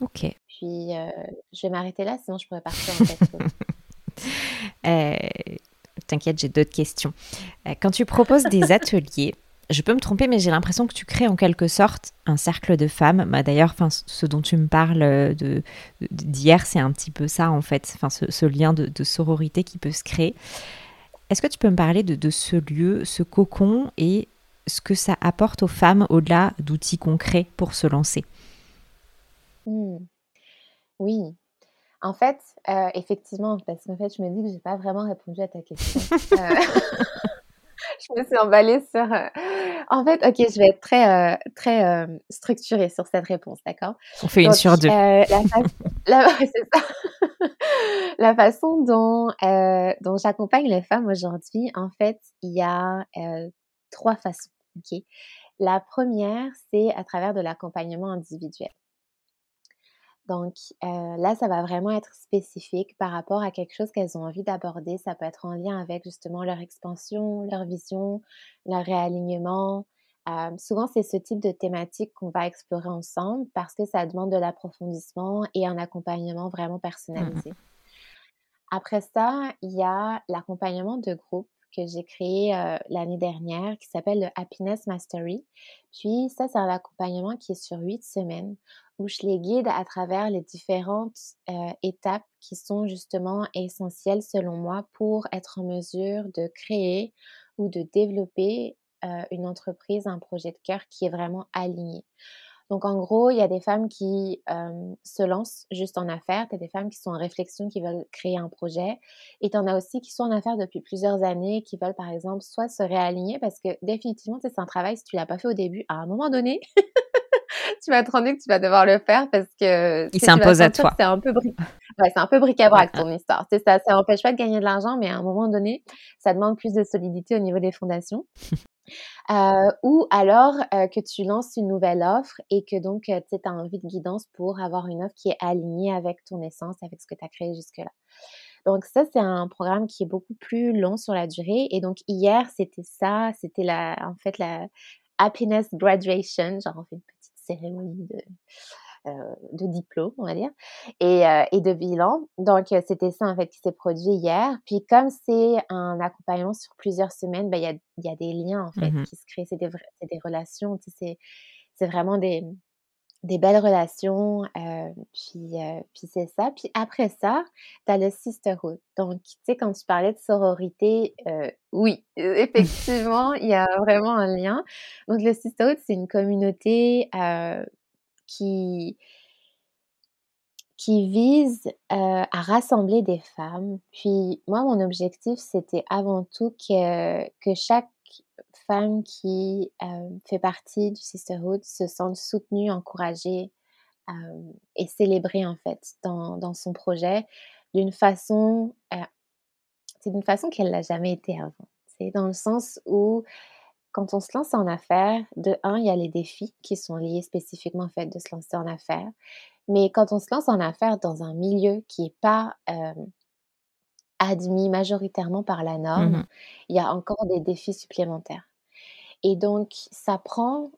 Ok. Puis, euh, je vais m'arrêter là, sinon je pourrais partir en. Euh, T'inquiète, j'ai d'autres questions. Euh, Quand tu proposes des ateliers, je peux me tromper, mais j'ai l'impression que tu crées en quelque sorte un cercle de femmes. Bah, D'ailleurs, ce dont tu me parles euh, d'hier, c'est un petit peu ça en fait, enfin, ce, ce lien de, de sororité qui peut se créer. Est-ce que tu peux me parler de, de ce lieu, ce cocon et ce que ça apporte aux femmes au-delà d'outils concrets pour se lancer? Hmm. Oui. En fait, euh, effectivement, parce qu'en fait, je me dis que j'ai pas vraiment répondu à ta question. Euh, je me suis emballée sur. euh, En fait, ok, je vais être très, euh, très euh, structurée sur cette réponse, d'accord? On fait une sur deux. la, fa- façon dont, euh, dont j'accompagne les femmes aujourd'hui, en fait, il y a euh, trois façons. ok? La première, c'est à travers de l'accompagnement individuel. Donc euh, là, ça va vraiment être spécifique par rapport à quelque chose qu'elles ont envie d'aborder. Ça peut être en lien avec justement leur expansion, leur vision, leur réalignement. Euh, souvent, c'est ce type de thématique qu'on va explorer ensemble parce que ça demande de l'approfondissement et un accompagnement vraiment Mhm. personnalisé. Après ça, il y a l'accompagnement de groupe que j'ai créé l'année dernière qui s'appelle le Happiness Mastery. Puis ça, c'est un accompagnement qui est sur huit semaines où je les guide à travers les différentes étapes qui sont justement essentielles selon moi pour être en mesure de créer ou de développer une entreprise, un projet de cœur qui est vraiment aligné. Donc, en gros, il y a des femmes qui euh, se lancent juste en affaires, tu as des femmes qui sont en réflexion, qui veulent créer un projet, et tu en as aussi qui sont en affaires depuis plusieurs années, qui veulent, par exemple, soit se réaligner, parce que définitivement, c'est un travail, si tu l'as pas fait au début, à un moment donné, tu vas te rendre que tu vas devoir le faire parce que Il s'impose à toi. C'est un peu bri- ouais, c'est un peu bric-à-brac ton histoire. Ça, ça empêche pas de gagner de l'argent, mais à un moment donné, ça demande plus de solidité au niveau des fondations. Euh, ou alors euh, que tu lances une nouvelle offre et que donc euh, tu as envie de guidance pour avoir une offre qui est alignée avec ton essence, avec ce que tu as créé jusque-là. Donc ça, c'est un programme qui est beaucoup plus long sur la durée. Et donc hier, c'était ça, c'était la, en fait la happiness graduation, genre on fait une petite cérémonie de, de diplôme, on va dire, et, euh, et de bilan. Donc, euh, c'était ça, en fait, qui s'est produit hier. Puis, comme c'est un accompagnement sur plusieurs semaines, ben, il y, a, y a des liens, en fait, Mhm. qui se créent. C'est des, des relations, tu sais, c'est, vraiment des, des belles relations, euh, puis, puis c'est ça. Puis après ça, tu as le sisterhood. Donc, tu sais, quand tu parlais de sororité, oui, effectivement, il y a vraiment un lien. Donc, le sisterhood, c'est une communauté qui, qui vise à rassembler des femmes. Puis moi, mon objectif, c'était avant tout que, que chaque femme qui fait partie du Sisterhood se sente soutenue, encouragée et célébrée en fait dans, dans son projet d'une façon, c'est d'une façon qu'elle l'a jamais été avant. C'est dans le sens où quand on se lance en affaires, de un, il y a les défis qui sont liés spécifiquement au fait de se lancer en affaires. Mais quand on se lance en affaires dans un milieu qui n'est pas admis majoritairement par la norme, mmh il y a encore des défis supplémentaires. Et donc, ça prend,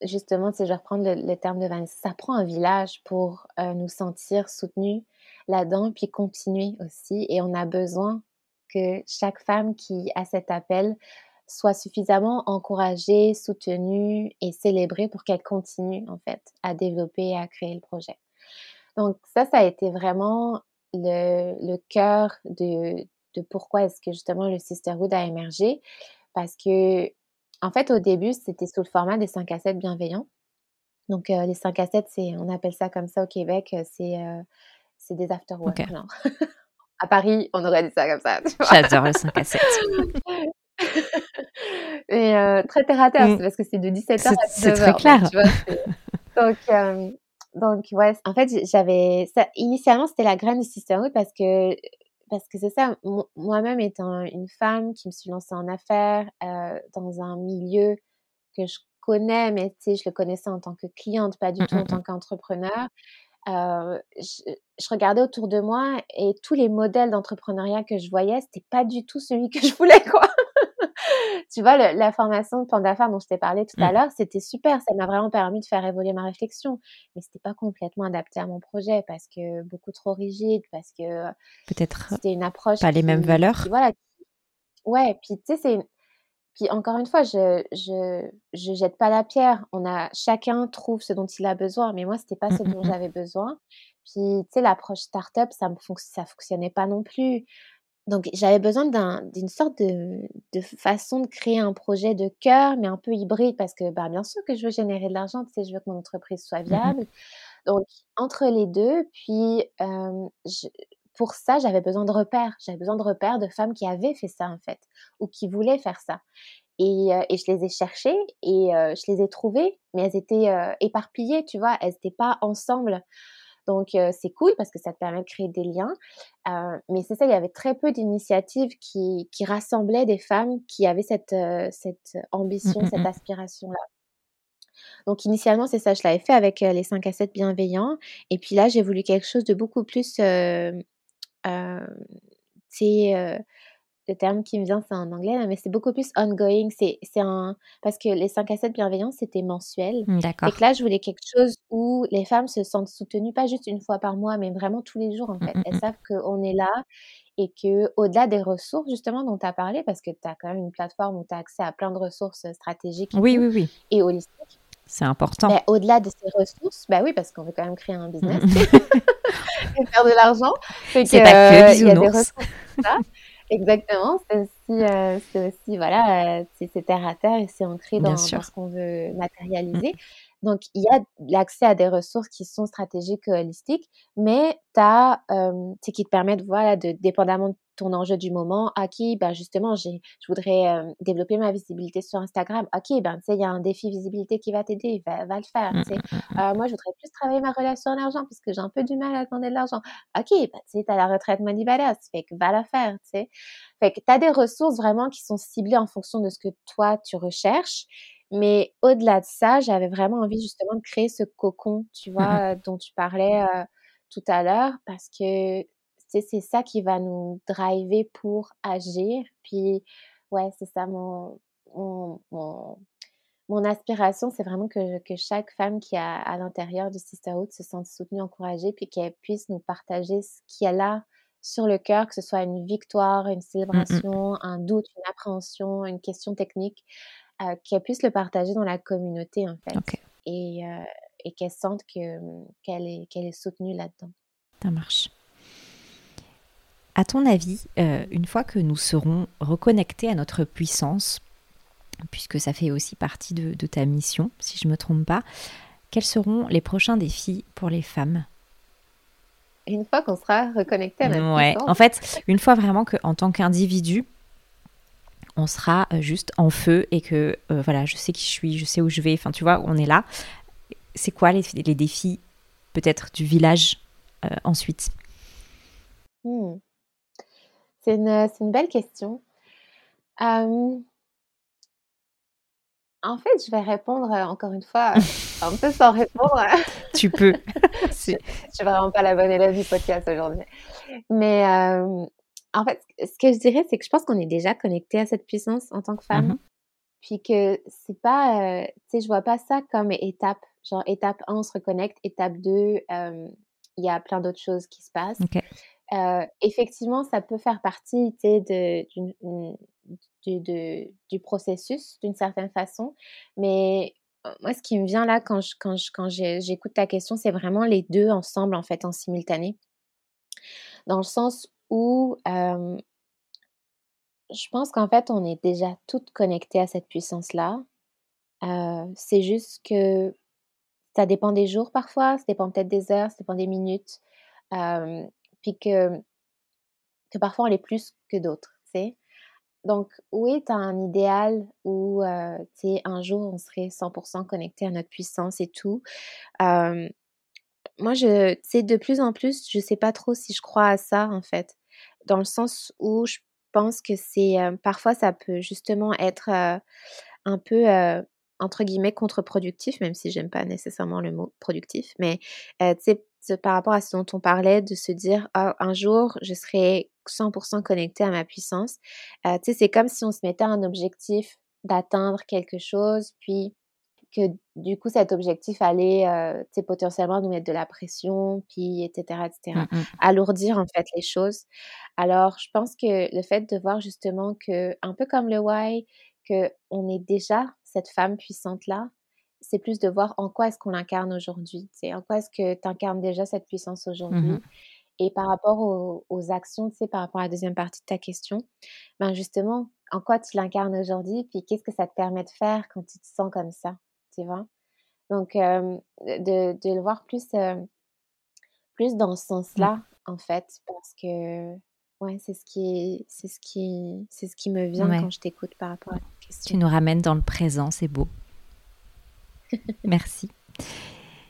justement, si je vais reprendre le, terme de Vanessa, ça prend un village pour nous sentir soutenus là-dedans, puis continuer aussi. Et on a besoin que chaque femme qui a cet appel soit suffisamment encouragée, soutenue et célébrée pour qu'elle continue, en fait, à développer et à créer le projet. Donc ça, ça a été vraiment le, le cœur de, de pourquoi est-ce que justement le Sisterhood a émergé. Parce que, en fait, au début, c'était sous le format des 5 à 7 bienveillants. Donc, euh, les 5 à 7, c'est, on appelle ça comme ça au Québec, euh, c'est, euh, des after-work. à Paris, on aurait dit ça comme ça. J'adore les 5 à 7. Et très terre à terre, mmh. parce que c'est de 17h à 19h. C'est très clair. Donc, tu vois, donc donc, ouais, en fait, j'avais. Initialement, c'était la graine du sisterhood parce que parce que c'est ça, moi-même étant une femme qui me suis lancée en affaires euh, dans un milieu que je connais, mais tu sais, je le connaissais en tant que cliente, pas du mmh, tout en mmh, tant mmh. qu'entrepreneur. Euh, je, je, regardais autour de moi et tous les modèles d'entrepreneuriat que je voyais, c'était pas du tout celui que je voulais, quoi tu vois, la formation de Panda dont je t'ai parlé tout à mmh. l'heure, c'était super. Ça m'a vraiment permis de faire évoluer ma réflexion. Mais c'était pas complètement adapté à mon projet parce que beaucoup trop rigide, parce que peut-être c'était une approche. Pas les mêmes valeurs. voilà. Ouais, puis tu sais, c'est. Puis encore une fois, je, je, je jette pas la pierre. On a chacun trouve ce dont il a besoin, mais moi c'était pas ce mmh, dont mmh, j'avais besoin. Puis tu sais, l'approche startup, ça me ça fonctionnait pas non plus donc j'avais besoin d'une sorte de, de, façon de créer un projet de cœur, mais un peu hybride, parce que bah, bien sûr que je veux générer de l'argent, tu sais, je veux que mon entreprise soit mmh viable. Donc entre les deux, puis je, pour ça, j'avais besoin de repères. J'avais besoin de repères de femmes qui avaient fait ça en fait, ou qui voulaient faire ça. Et, et je les ai cherchées et je les ai trouvées, mais elles étaient éparpillées, tu vois, elles n'étaient pas ensemble. Donc, c'est cool parce que ça te permet de créer des liens. mais c'est ça, il y avait très peu d'initiatives qui, qui, rassemblaient des femmes qui avaient cette, cette mmh, ambition, mmh, cette mmh. aspiration-là. Donc, initialement, c'est ça, je l'avais fait avec les 5 à 7 bienveillants. Et puis là, j'ai voulu quelque chose de beaucoup plus. c'est le terme qui me vient, c'est en anglais, mais c'est beaucoup plus ongoing. C'est, un... Parce que les 5 à 7 bienveillants, c'était mensuel. Mmh, d'accord. Et que là, je voulais quelque chose où les femmes se sentent soutenues, pas juste une fois par mois, mais vraiment tous les jours, en mmh, fait. Elles mmh, savent qu'on est là et que au-delà des ressources, justement, dont tu as parlé, parce que tu as quand même une plateforme où tu as accès à plein de ressources stratégiques et, oui, oui, oui. et holistiques. C'est important. Ben, au-delà de ces ressources, bah oui, parce qu'on veut quand même créer un business et faire de l'argent. C'est pas que Il y a des ressources. Exactement, c'est aussi, euh, aussi, voilà, euh, c'est terre à terre et c'est ancré dans, dans ce qu'on veut matérialiser. Mmh. Donc, il y a l'accès à des ressources qui sont stratégiques, holistiques, mais tu as, euh, qui te permettent, voilà, de, dépendamment de ton enjeu du moment. À qui, ben justement, j'ai, je voudrais euh, développer ma visibilité sur Instagram. Ok, ben tu sais, il y a un défi visibilité qui va t'aider, va, va le faire. Mmh, mmh, mmh, euh, moi, je voudrais plus travailler ma relation à l'argent parce que j'ai un peu du mal à demander de l'argent. Ok, ben tu sais, t'as la retraite money badass, fait que va la faire, tu sais. Fait que t'as des ressources vraiment qui sont ciblées en fonction de ce que toi tu recherches. Mais au-delà de ça, j'avais vraiment envie justement de créer ce cocon, tu vois, dont tu parlais euh, tout à l'heure, parce que c'est ça qui va nous driver pour agir. Puis, ouais, c'est ça mon, mon, mon, aspiration, c'est vraiment que, que chaque femme qui est à, l'intérieur du Sisterhood se sente soutenue, encouragée, puis qu'elle puisse nous partager ce qu'elle a sur le cœur, que ce soit une victoire, une mmh célébration, un doute, une appréhension, une question technique, euh, qu'elle puisse le partager dans la communauté, en fait. Et, euh, et qu'elle sente que, qu'elle est, qu'elle est soutenue là-dedans. Ça marche. À ton avis, euh, une fois que nous serons reconnectés à notre puissance, puisque ça fait aussi partie de, ta mission, si je ne me trompe pas, quels seront les prochains défis pour les femmes? Une fois qu'on sera reconnecté à notre ouais. puissance En fait, une fois vraiment qu'en tant qu'individu, on sera euh, juste en feu et que euh, voilà, je sais qui je suis, je sais où je vais, enfin tu vois, on est là. C'est quoi les, les défis peut-être du village ensuite? Hmm. C'est une, belle question. en fait, je vais répondre encore une fois un peu sans répondre. Tu peux. je ne suis vraiment pas la bonne élève du podcast aujourd'hui. Mais en fait, ce que je dirais, c'est que je pense qu'on est déjà connecté à cette puissance en tant que femme. Mmh Puis que c'est pas, tu sais, je vois pas ça comme étape. Genre, étape 1, on se reconnecte. Étape 2, il y a plein d'autres choses qui se passent. Euh, effectivement, ça peut faire partie du processus d'une certaine façon, mais euh, moi, ce qui me vient là quand, quand, quand j'écoute ta question, c'est vraiment les deux ensemble, en fait, en simultané. Dans le sens où je pense qu'en fait, on est déjà toutes connectées à cette puissance-là. Euh, c'est juste que ça dépend des jours parfois, ça dépend peut-être des heures, ça dépend des minutes que, parfois on l'est plus que d'autres, tu sais. Donc, oui, tu as un idéal où, euh, tu sais, un jour, on serait 100% connecté à notre puissance et tout. moi, je, sais, de plus en plus, je sais pas trop si je crois à ça, en fait. Dans le sens où je pense que c'est, parfois, ça peut justement être un peu, entre guillemets, contre-productif, même si j'aime pas nécessairement le mot productif. Mais, tu sais, par rapport à ce dont on parlait, de se dire «Ah, un jour, je serai 100% connecté à ma puissance. Euh, tu sais, c'est comme si on se mettait un objectif d'atteindre quelque chose, puis que du coup, cet objectif allait euh, tu sais, potentiellement nous mettre de la pression, puis etc., etc. Mmh Alourdir en fait les choses. Alors, je pense que le fait de voir justement que, un peu comme le why, que on est déjà cette femme puissante-là, c'est plus de voir en quoi est-ce qu'on l'incarne aujourd'hui. En quoi est-ce que tu incarnes déjà cette puissance aujourd'hui. Mmh Et par rapport aux, actions, tu sais, par rapport à la deuxième partie de ta question, ben justement, en quoi tu l'incarnes aujourd'hui, puis qu'est-ce que ça te permet de faire quand tu te sens comme ça, tu vois? Donc, de, le voir plus, plus dans ce mmh. sens-là, en fait, parce que, ouais, c'est ce qui, c'est ce qui, c'est ce qui me vient quand je t'écoute par rapport à la question. Tu nous ramènes dans le présent, c'est beau. Merci.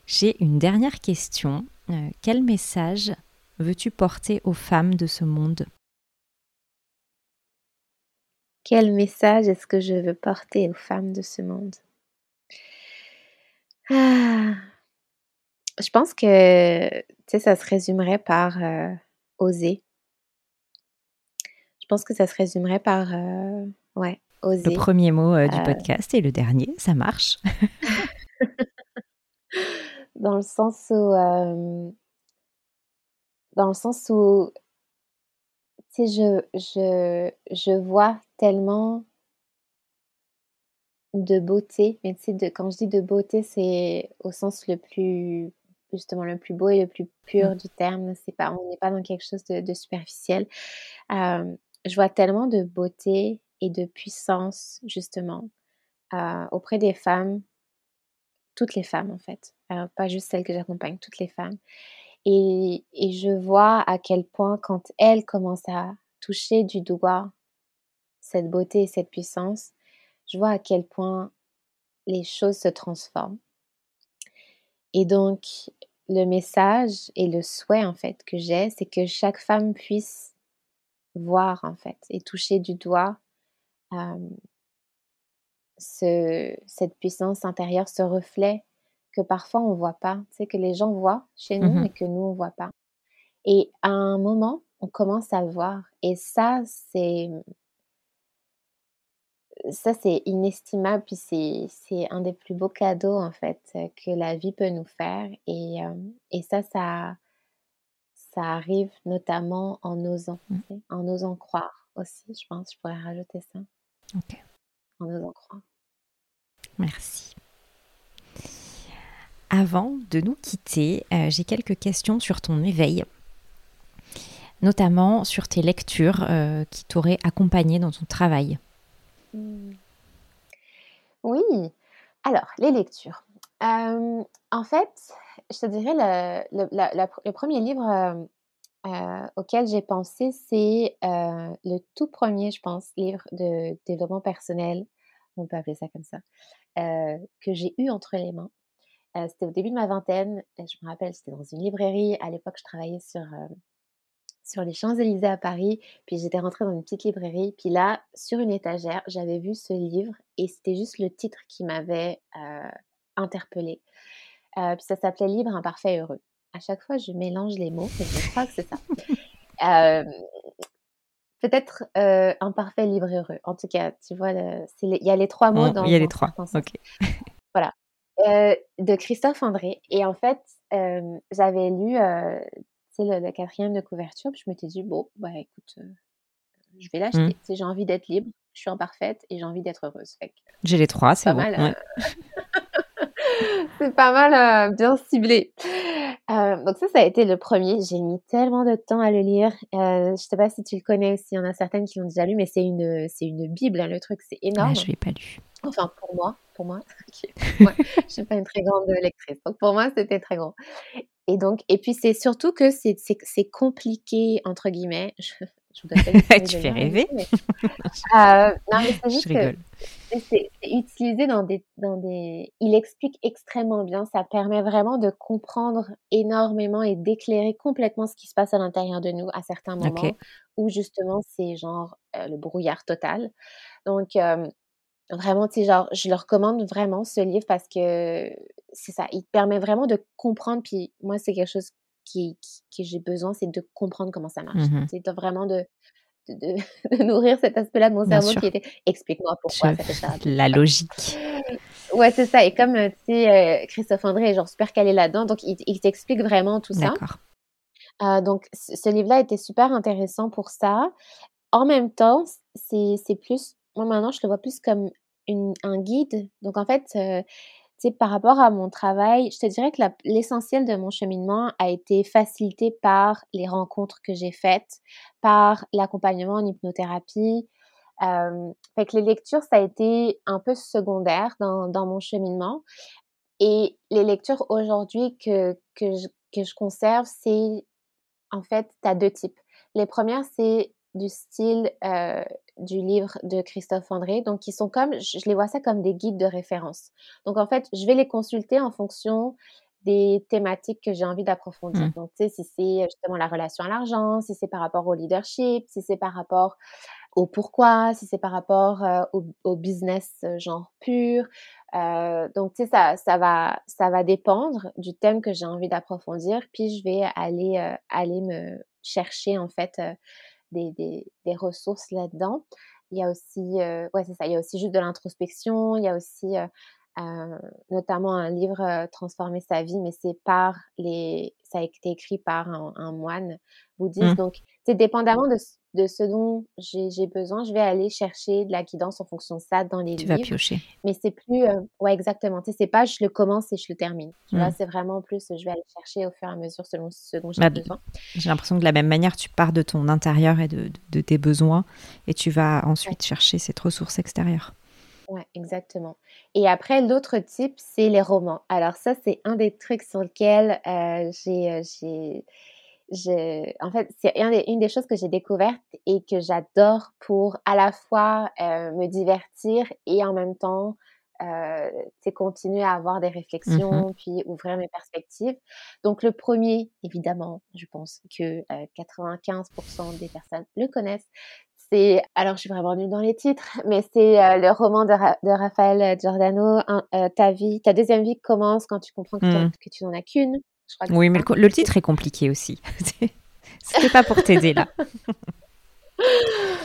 J'ai une dernière question. Euh, quel message veux-tu porter aux femmes de ce monde? Quel message est-ce que je veux porter aux femmes de ce monde? Ah, Je pense que ça se résumerait par euh, oser. Je pense que ça se résumerait par euh, ouais, oser. Le premier mot du podcast et le dernier, ça marche. dans le sens où, dans le sens où, tu sais, je, je, je vois tellement de beauté, mais tu sais, de, quand je dis de beauté, c'est au sens le plus, justement, le plus beau et le plus pur mmh. du terme. C'est pas, on n'est pas dans quelque chose de, superficiel. je vois tellement de beauté et de puissance, justement, auprès des femmes toutes les femmes en fait, euh, pas juste celles que j'accompagne, toutes les femmes. Et, et, je vois à quel point quand elles commencent à toucher du doigt cette beauté et cette puissance, je vois à quel point les choses se transforment. Et donc, le message et le souhait en fait que j'ai, c'est que chaque femme puisse voir en fait et toucher du doigt euh, ce, cette puissance intérieure, ce reflet que parfois on ne voit pas, tu que les gens voient chez nous mmh et que nous on ne voit pas. Et à un moment, on commence à le voir. Et ça, c'est ça c'est inestimable puis c'est un des plus beaux cadeaux en fait que la vie peut nous faire et, euh, et ça ça ça arrive notamment en osant mmh. en osant croire aussi je pense je pourrais rajouter ça en osant croire Merci. avant de nous quitter, euh, j'ai quelques questions sur ton éveil, notamment sur tes lectures euh, qui t'auraient accompagné dans ton travail. Hmm. Oui, alors les lectures. en fait, je te dirais le, premier livre auquel j'ai pensé, c'est le tout premier, je pense, livre de développement personnel, on peut appeler ça comme ça, que j'ai eu entre les mains. c'était au début de ma vingtaine, je me rappelle, c'était dans une librairie. À l'époque, je travaillais sur, sur les Champs-Élysées à Paris, puis j'étais rentrée dans une petite librairie, puis là, sur une étagère, j'avais vu ce livre et c'était juste le titre qui m'avait interpellée. puis ça s'appelait Libre, imparfait, heureux. À chaque fois, je mélange les mots, mais je crois que c'est ça. Peut-être euh, imparfait, libre heureux. En tout cas, tu vois, il y a les trois mots dans. Il y a les trois. Ok. voilà. de Christophe André. Et en fait, j'avais lu le, le, quatrième de couverture, puis je m'étais dit, bon, bah écoute, je vais l'acheter. Mmh. J'ai envie d'être libre, je suis imparfaite et j'ai envie d'être heureuse. J'ai les trois, c'est bon. Mal, c'est pas mal bien ciblé. Euh, donc ça, ça a été le premier. J'ai mis tellement de temps à le lire. Euh, je sais pas si tu le connais aussi. Il y en a certaines qui l'ont déjà lu, mais c'est une, c'est une bible. Hein, le truc, c'est énorme. je l'ai pas lu. Enfin, pour moi, pour moi, ouais, je suis pas une très grande lectrice. Donc pour moi, c'était très grand. Et donc, et puis c'est surtout que c'est, c'est, c'est compliqué entre guillemets. tu fais rêver. Euh, non, mais c'est juste que c'est utilisé dans des, dans des. Il explique extrêmement bien. Ça permet vraiment de comprendre énormément et d'éclairer complètement ce qui se passe à l'intérieur de nous à certains moments où justement c'est genre euh, le brouillard total. Donc, euh, vraiment, tu sais, genre, je le recommande vraiment ce livre parce que c'est ça. Il permet vraiment de comprendre. Puis moi, c'est quelque chose qui, que j'ai besoin, c'est de comprendre comment ça marche. Mmh c'est vraiment de, de, nourrir cet aspect-là de mon cerveau qui était explique-moi pourquoi ça fait ça. La logique. Ouais, c'est ça. Et comme euh, tu sais, euh, Christophe André est genre super calé là-dedans, donc il, il t'explique vraiment tout ça. D'accord. Euh, donc ce livre-là était super intéressant pour ça. En même temps, c'est plus, moi maintenant je le vois plus comme une, un guide. Donc en fait, par rapport à mon travail, je te dirais que l'essentiel de mon cheminement a été facilité par les rencontres que j'ai faites, par l'accompagnement en hypnothérapie. Euh, fait que les lectures, ça a été un peu secondaire dans, dans mon cheminement. Et les lectures aujourd'hui que, que, je, que je conserve, c'est en fait, tu as deux types. Les premières, c'est du style euh, du livre de Christophe André. Donc, ils sont comme, je, les vois ça comme des guides de référence. Donc, en fait, je vais les consulter en fonction des thématiques que j'ai envie d'approfondir. Mmh. Donc, tu sais, si c'est justement la relation à l'argent, si c'est par rapport au leadership, si c'est par rapport au pourquoi, si c'est par rapport euh, au, business euh, genre pur. Euh, donc, tu sais, ça, ça, va, ça va dépendre du thème que j'ai envie d'approfondir. Puis, je vais aller, aller me chercher, en fait, des, des, des ressources là-dedans. Il y a aussi, euh, ouais, c'est ça, il y a aussi juste de l'introspection, il y a aussi euh, euh, notamment un livre Transformer sa vie, mais c'est par les, ça a été écrit par un, un moine bouddhiste. Mmh. Donc, c'est dépendamment de, de ce dont j'ai besoin, je vais aller chercher de la guidance en fonction de ça dans les livres. Tu vas piocher. Mais c'est plus, euh, ouais, exactement. Tu sais, c'est pas je le commence et je le termine. Tu mmh. c'est vraiment plus, je vais aller chercher au fur et à mesure selon ce dont j'ai bah, besoin. J'ai l'impression que de la même manière, tu pars de ton intérieur et de, de, tes besoins et tu vas ensuite chercher cette ressource extérieure. Ouais, exactement. Et après, l'autre type, c'est les romans. Alors ça, c'est un des trucs sur lesquels euh, j'ai euh, en fait, c'est une des choses que j'ai découvertes et que j'adore pour à la fois euh, me divertir et en même temps euh, continuer à avoir des mmh réflexions, puis ouvrir mes perspectives. Donc le premier, évidemment, je pense que 95% euh, des personnes le connaissent. C'est, alors je suis vraiment nulle dans les titres, mais c'est euh, le roman de, de Raphaël Giordano, Ta vie, ta deuxième vie commence quand tu comprends que, mmh. que tu n'en as qu'une oui, mais le, titre est compliqué aussi. C'était pas pour t'aider là.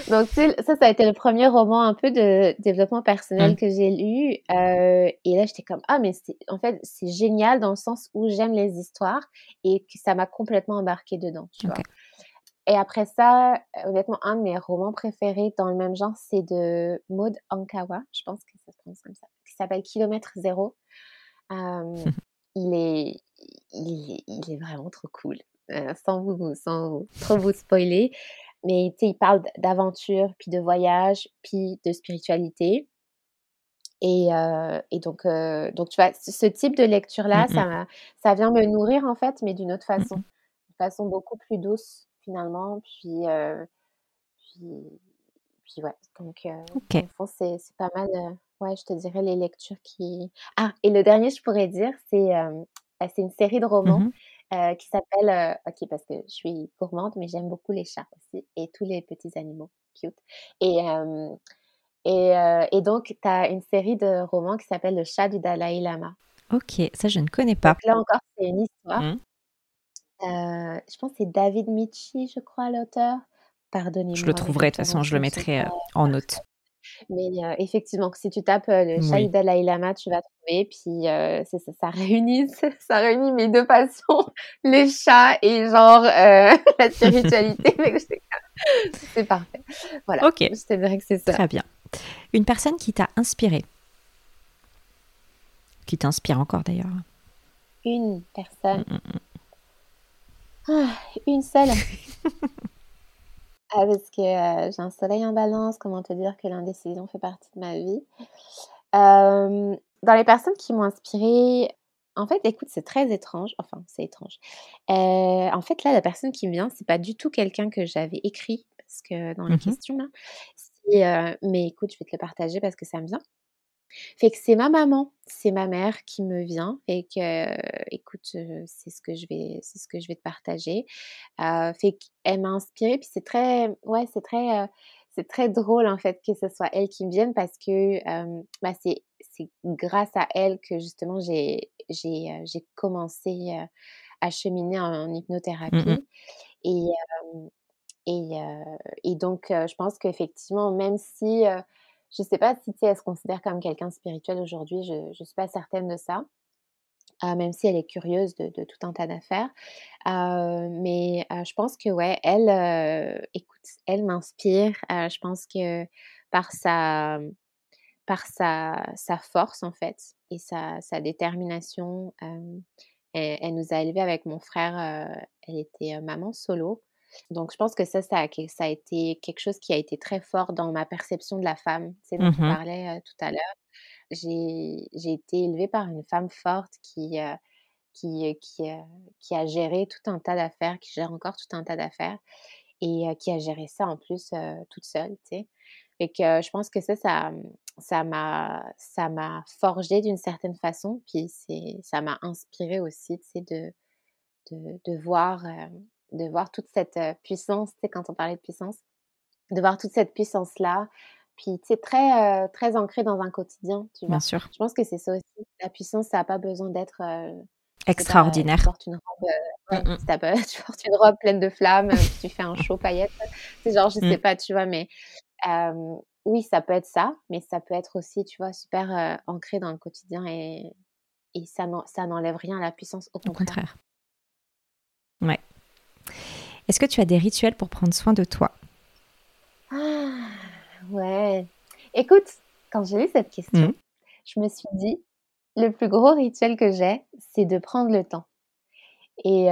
Donc ça, ça a été le premier roman un peu de développement personnel mmh. que j'ai lu. Euh, et là, j'étais comme ah mais en fait c'est génial dans le sens où j'aime les histoires et que ça m'a complètement embarqué dedans. Tu vois. Et après ça, honnêtement, un de mes romans préférés dans le même genre, c'est de Maud Ankawa, je pense que ça se prononce comme ça, qui s'appelle Kilomètre Zéro. Euh, il est, il est, vraiment trop cool. sans, vous, sans trop vous spoiler. Mais il parle d'aventure, puis de voyage, puis de spiritualité. Et, et donc, donc, tu vois, ce type de lecture-là, mmh ça, ça vient me nourrir, en fait, mais d'une autre mmh façon. D'une façon beaucoup plus douce, finalement. Puis, puis, puis ouais. Donc, okay. c'est pas mal, ouais, je te dirais les lectures qui. Ah, et le dernier, je pourrais dire, c'est bah, c'est une série de romans. Mmh qui s'appelle, ok, parce que je suis gourmande, mais j'aime beaucoup les chats aussi et tous les petits animaux cute. Et, et, et, donc, tu as une série de romans qui s'appelle Le chat du Dalai Lama. Ok, ça je ne connais pas. là encore, c'est une histoire. Mmh. je pense que c'est David Michi, je crois, l'auteur. Pardonnez-moi. Je le trouverai, de toute façon, je le mettrai en note. Mais effectivement, si tu tapes le chat du Dalai Lama, tu vas trouver. Puis ça, ça, réunit, ça réunit mes deux passions, les chats et genre la spiritualité. c'est parfait. Voilà. Ok. Je te dirais que c'est ça. Très bien. Une personne qui t'a inspiré, qui t'inspire encore d'ailleurs. Une personne. Mmh, mmh, mmh. Ah, une seule. Ah, parce que j'ai un soleil en balance, comment te dire que l'indécision fait partie de ma vie? dans les personnes qui m'ont inspirée, en fait, écoute, c'est très étrange. Enfin, c'est étrange. en fait, là, la personne qui me vient, c'est pas du tout quelqu'un que j'avais écrit, parce que dans les mmh questions, là, mais écoute, je vais te le partager parce que ça me vient. Fait que c'est ma maman, c'est ma mère qui me vient. et que, écoute, c'est ce que je vais, c'est ce que je vais te partager. Euh, fait qu'elle m'a inspirée, puis c'est très, ouais, c'est très, c'est très drôle en fait que ce soit elle qui me vienne parce que bah, c'est, c'est grâce à elle que justement j'ai, j'ai, j'ai commencé à cheminer en, hypnothérapie. Mmh et, et, et donc, je pense qu'effectivement, même si je ne sais pas si elle se considère comme quelqu'un spirituel aujourd'hui, je ne suis pas certaine de ça. Euh, même si elle est curieuse de, tout un tas d'affaires. Euh, mais euh, je pense que, ouais, elle, écoute, elle m'inspire. je pense que par sa, par sa, sa force, en fait, et sa, sa détermination, elle, elle, nous a élevés avec mon frère. elle était maman solo. Donc, je pense que ça, ça a, ça a, été quelque chose qui a été très fort dans ma perception de la femme, sais, dont tu mmh parlais tout à l'heure. J'ai été élevée par une femme forte qui, qui, qui, qui, a géré tout un tas d'affaires, qui gère encore tout un tas d'affaires et qui a géré ça en plus toute seule, tu sais. Et que je pense que ça, ça, ça m'a, ça m'a forgé d'une certaine façon, puis c'est, ça m'a inspiré aussi, tu sais, de, de, de voir de voir toute cette puissance, tu sais, quand on parlait de puissance, de voir toute cette puissance-là, puis tu sais, très, très ancrée dans un quotidien, tu vois. Bien sûr. Je pense que c'est ça aussi. La puissance, ça n'a pas besoin d'être extraordinaire. tu portes une robe, tu portes une robe pleine de flammes, tu fais un show paillette. C'est genre, je sais mmh. pas, tu vois, mais oui, ça peut être ça, mais ça peut être aussi, tu vois, super ancré dans le quotidien et, et ça n'enlève rien à la puissance, au contraire. Au contraire. Ouais. Est-ce que tu as des rituels pour prendre soin de toi? Ah, ouais. Écoute, quand j'ai lu cette question, mmh. je me suis dit, le plus gros rituel que j'ai, c'est de prendre le temps. Et,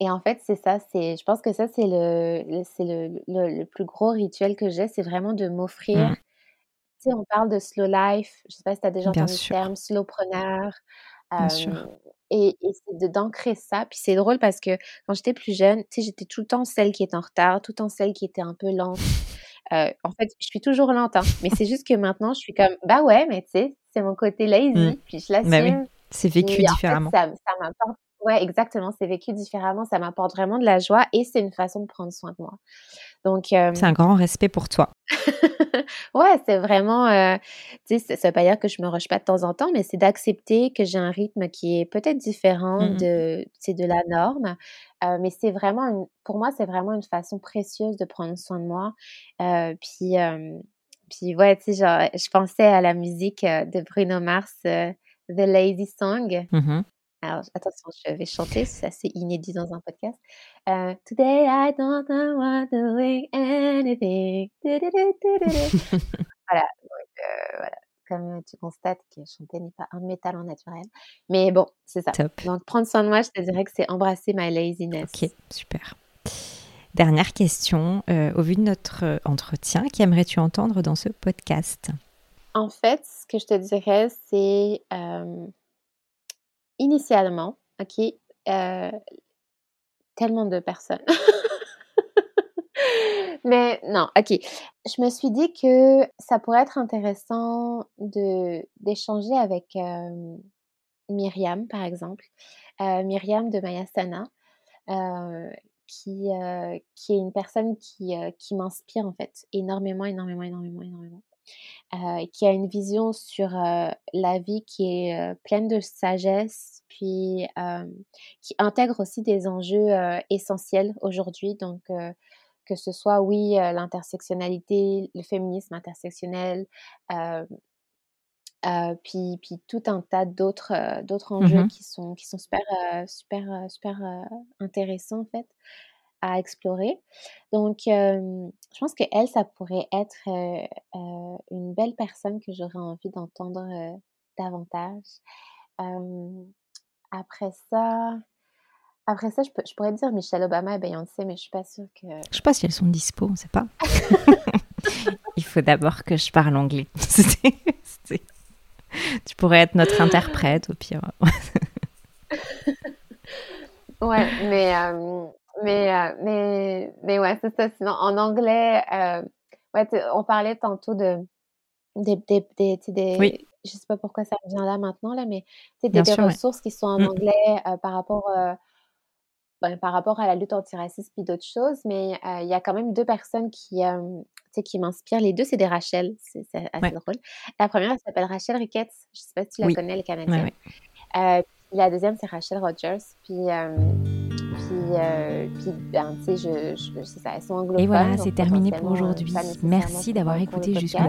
et en fait, c'est ça, c'est, je pense que ça, c'est le, le, le, plus gros rituel que j'ai, c'est vraiment de m'offrir. Mmh. Tu sais, on parle de slow life, je sais pas si tu as déjà entendu le terme, slowpreneur. Bien sûr. Et, c'est d'ancrer ça. Puis c'est drôle parce que quand j'étais plus jeune, tu sais, j'étais tout le temps celle qui était en retard, tout le temps celle qui était un peu lente. en fait, je suis toujours lente, hein, mais c'est juste que maintenant, je suis comme, bah ouais, mais tu sais, c'est mon côté lazy, mmh. puis je bah l'assume. C'est vécu différemment. ça, ça m'apporte, ouais, exactement, c'est vécu différemment, ça m'apporte vraiment de la joie et c'est une façon de prendre soin de moi. Donc, c'est un grand respect pour toi. ouais, c'est vraiment, euh, tu sais, ça veut pas dire que je me rush pas de temps en temps, mais c'est d'accepter que j'ai un rythme qui est peut-être différent mmh de, de la norme. Euh, mais c'est vraiment, une, pour moi, c'est vraiment une façon précieuse de prendre soin de moi. Euh, puis, puis ouais, tu sais, je pensais à la musique de Bruno Mars, The Lazy Song. Mmh alors, attention, je vais chanter, c'est assez inédit dans un podcast. Euh, Today I don't want doing anything. voilà, donc, euh, voilà. comme tu constates que chanter n'est pas un métal en naturel. Mais bon, c'est ça. Donc, prendre soin de moi, je te dirais que c'est embrasser ma laziness. Ok, super. Dernière question, euh, au vu de notre entretien, qu'aimerais-tu entendre dans ce podcast? En fait, ce que je te dirais, c'est initialement, ok, tellement de personnes. Mais non, ok. Je me suis dit que ça pourrait être intéressant de d'échanger avec Myriam, par exemple. Myriam de Mayasana, qui, qui est une personne qui, qui m'inspire en fait énormément, énormément, énormément, énormément. Qui a une vision sur la vie qui est pleine de sagesse, puis qui intègre aussi des enjeux essentiels aujourd'hui. Donc, que ce soit, oui, l'intersectionnalité, le féminisme intersectionnel, puis, puis tout un tas d'autres d'autres mmh enjeux qui sont qui sont super super super intéressants en fait à explorer. Donc, je pense que elle, ça pourrait être une belle personne que j'aurais envie d'entendre davantage. après ça, après ça, je, je, pourrais dire Michelle Obama et Beyoncé, mais je suis pas sûre que. Je sais pas si elles sont dispo, on sait pas. Il faut d'abord que je parle anglais. tu pourrais être notre interprète au pire. ouais, mais, mais, euh, mais, mais ouais, c'est ça. Sinon, en anglais, euh, ouais, on parlait tantôt de des, des, des, des oui. je sais pas pourquoi ça vient là maintenant là, mais des, des ressources qui sont en mm. anglais par rapport ben, par rapport à la lutte antiracisme et d'autres choses, mais il y a quand même deux personnes qui, qui m'inspirent. Les deux, c'est des Rachel. C'est assez drôle. La première, elle s'appelle Rachel Ricketts. Je ne sais pas si tu la connais, les Canadienne. la deuxième, c'est Rachel Rogers. Puis puis, euh, puis ben, tu sais, je, je, ça, elles sont anglophones. Et voilà, c'est terminé pour aujourd'hui. Merci d'avoir écouté jusque-là.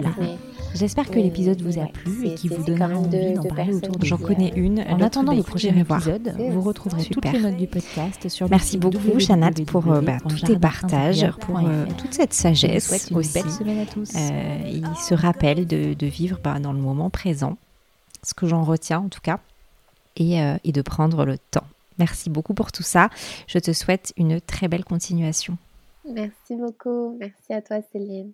J'espère que l'épisode vous a plu et qu'il vous donne envie d'en parler autour de J'en connais une. En attendant le prochain épisode, vous retrouverez toutes les notes du podcast sur Merci beaucoup, Chanat, pour bah, tous tes partages, pour euh, toute cette sagesse aussi. Euh, il se rappelle de, vivre bah, dans le moment présent, ce que j'en retiens en tout cas, et de prendre le temps. Merci beaucoup pour tout ça. Je te souhaite une très belle continuation. Merci beaucoup. Merci à toi, Céline.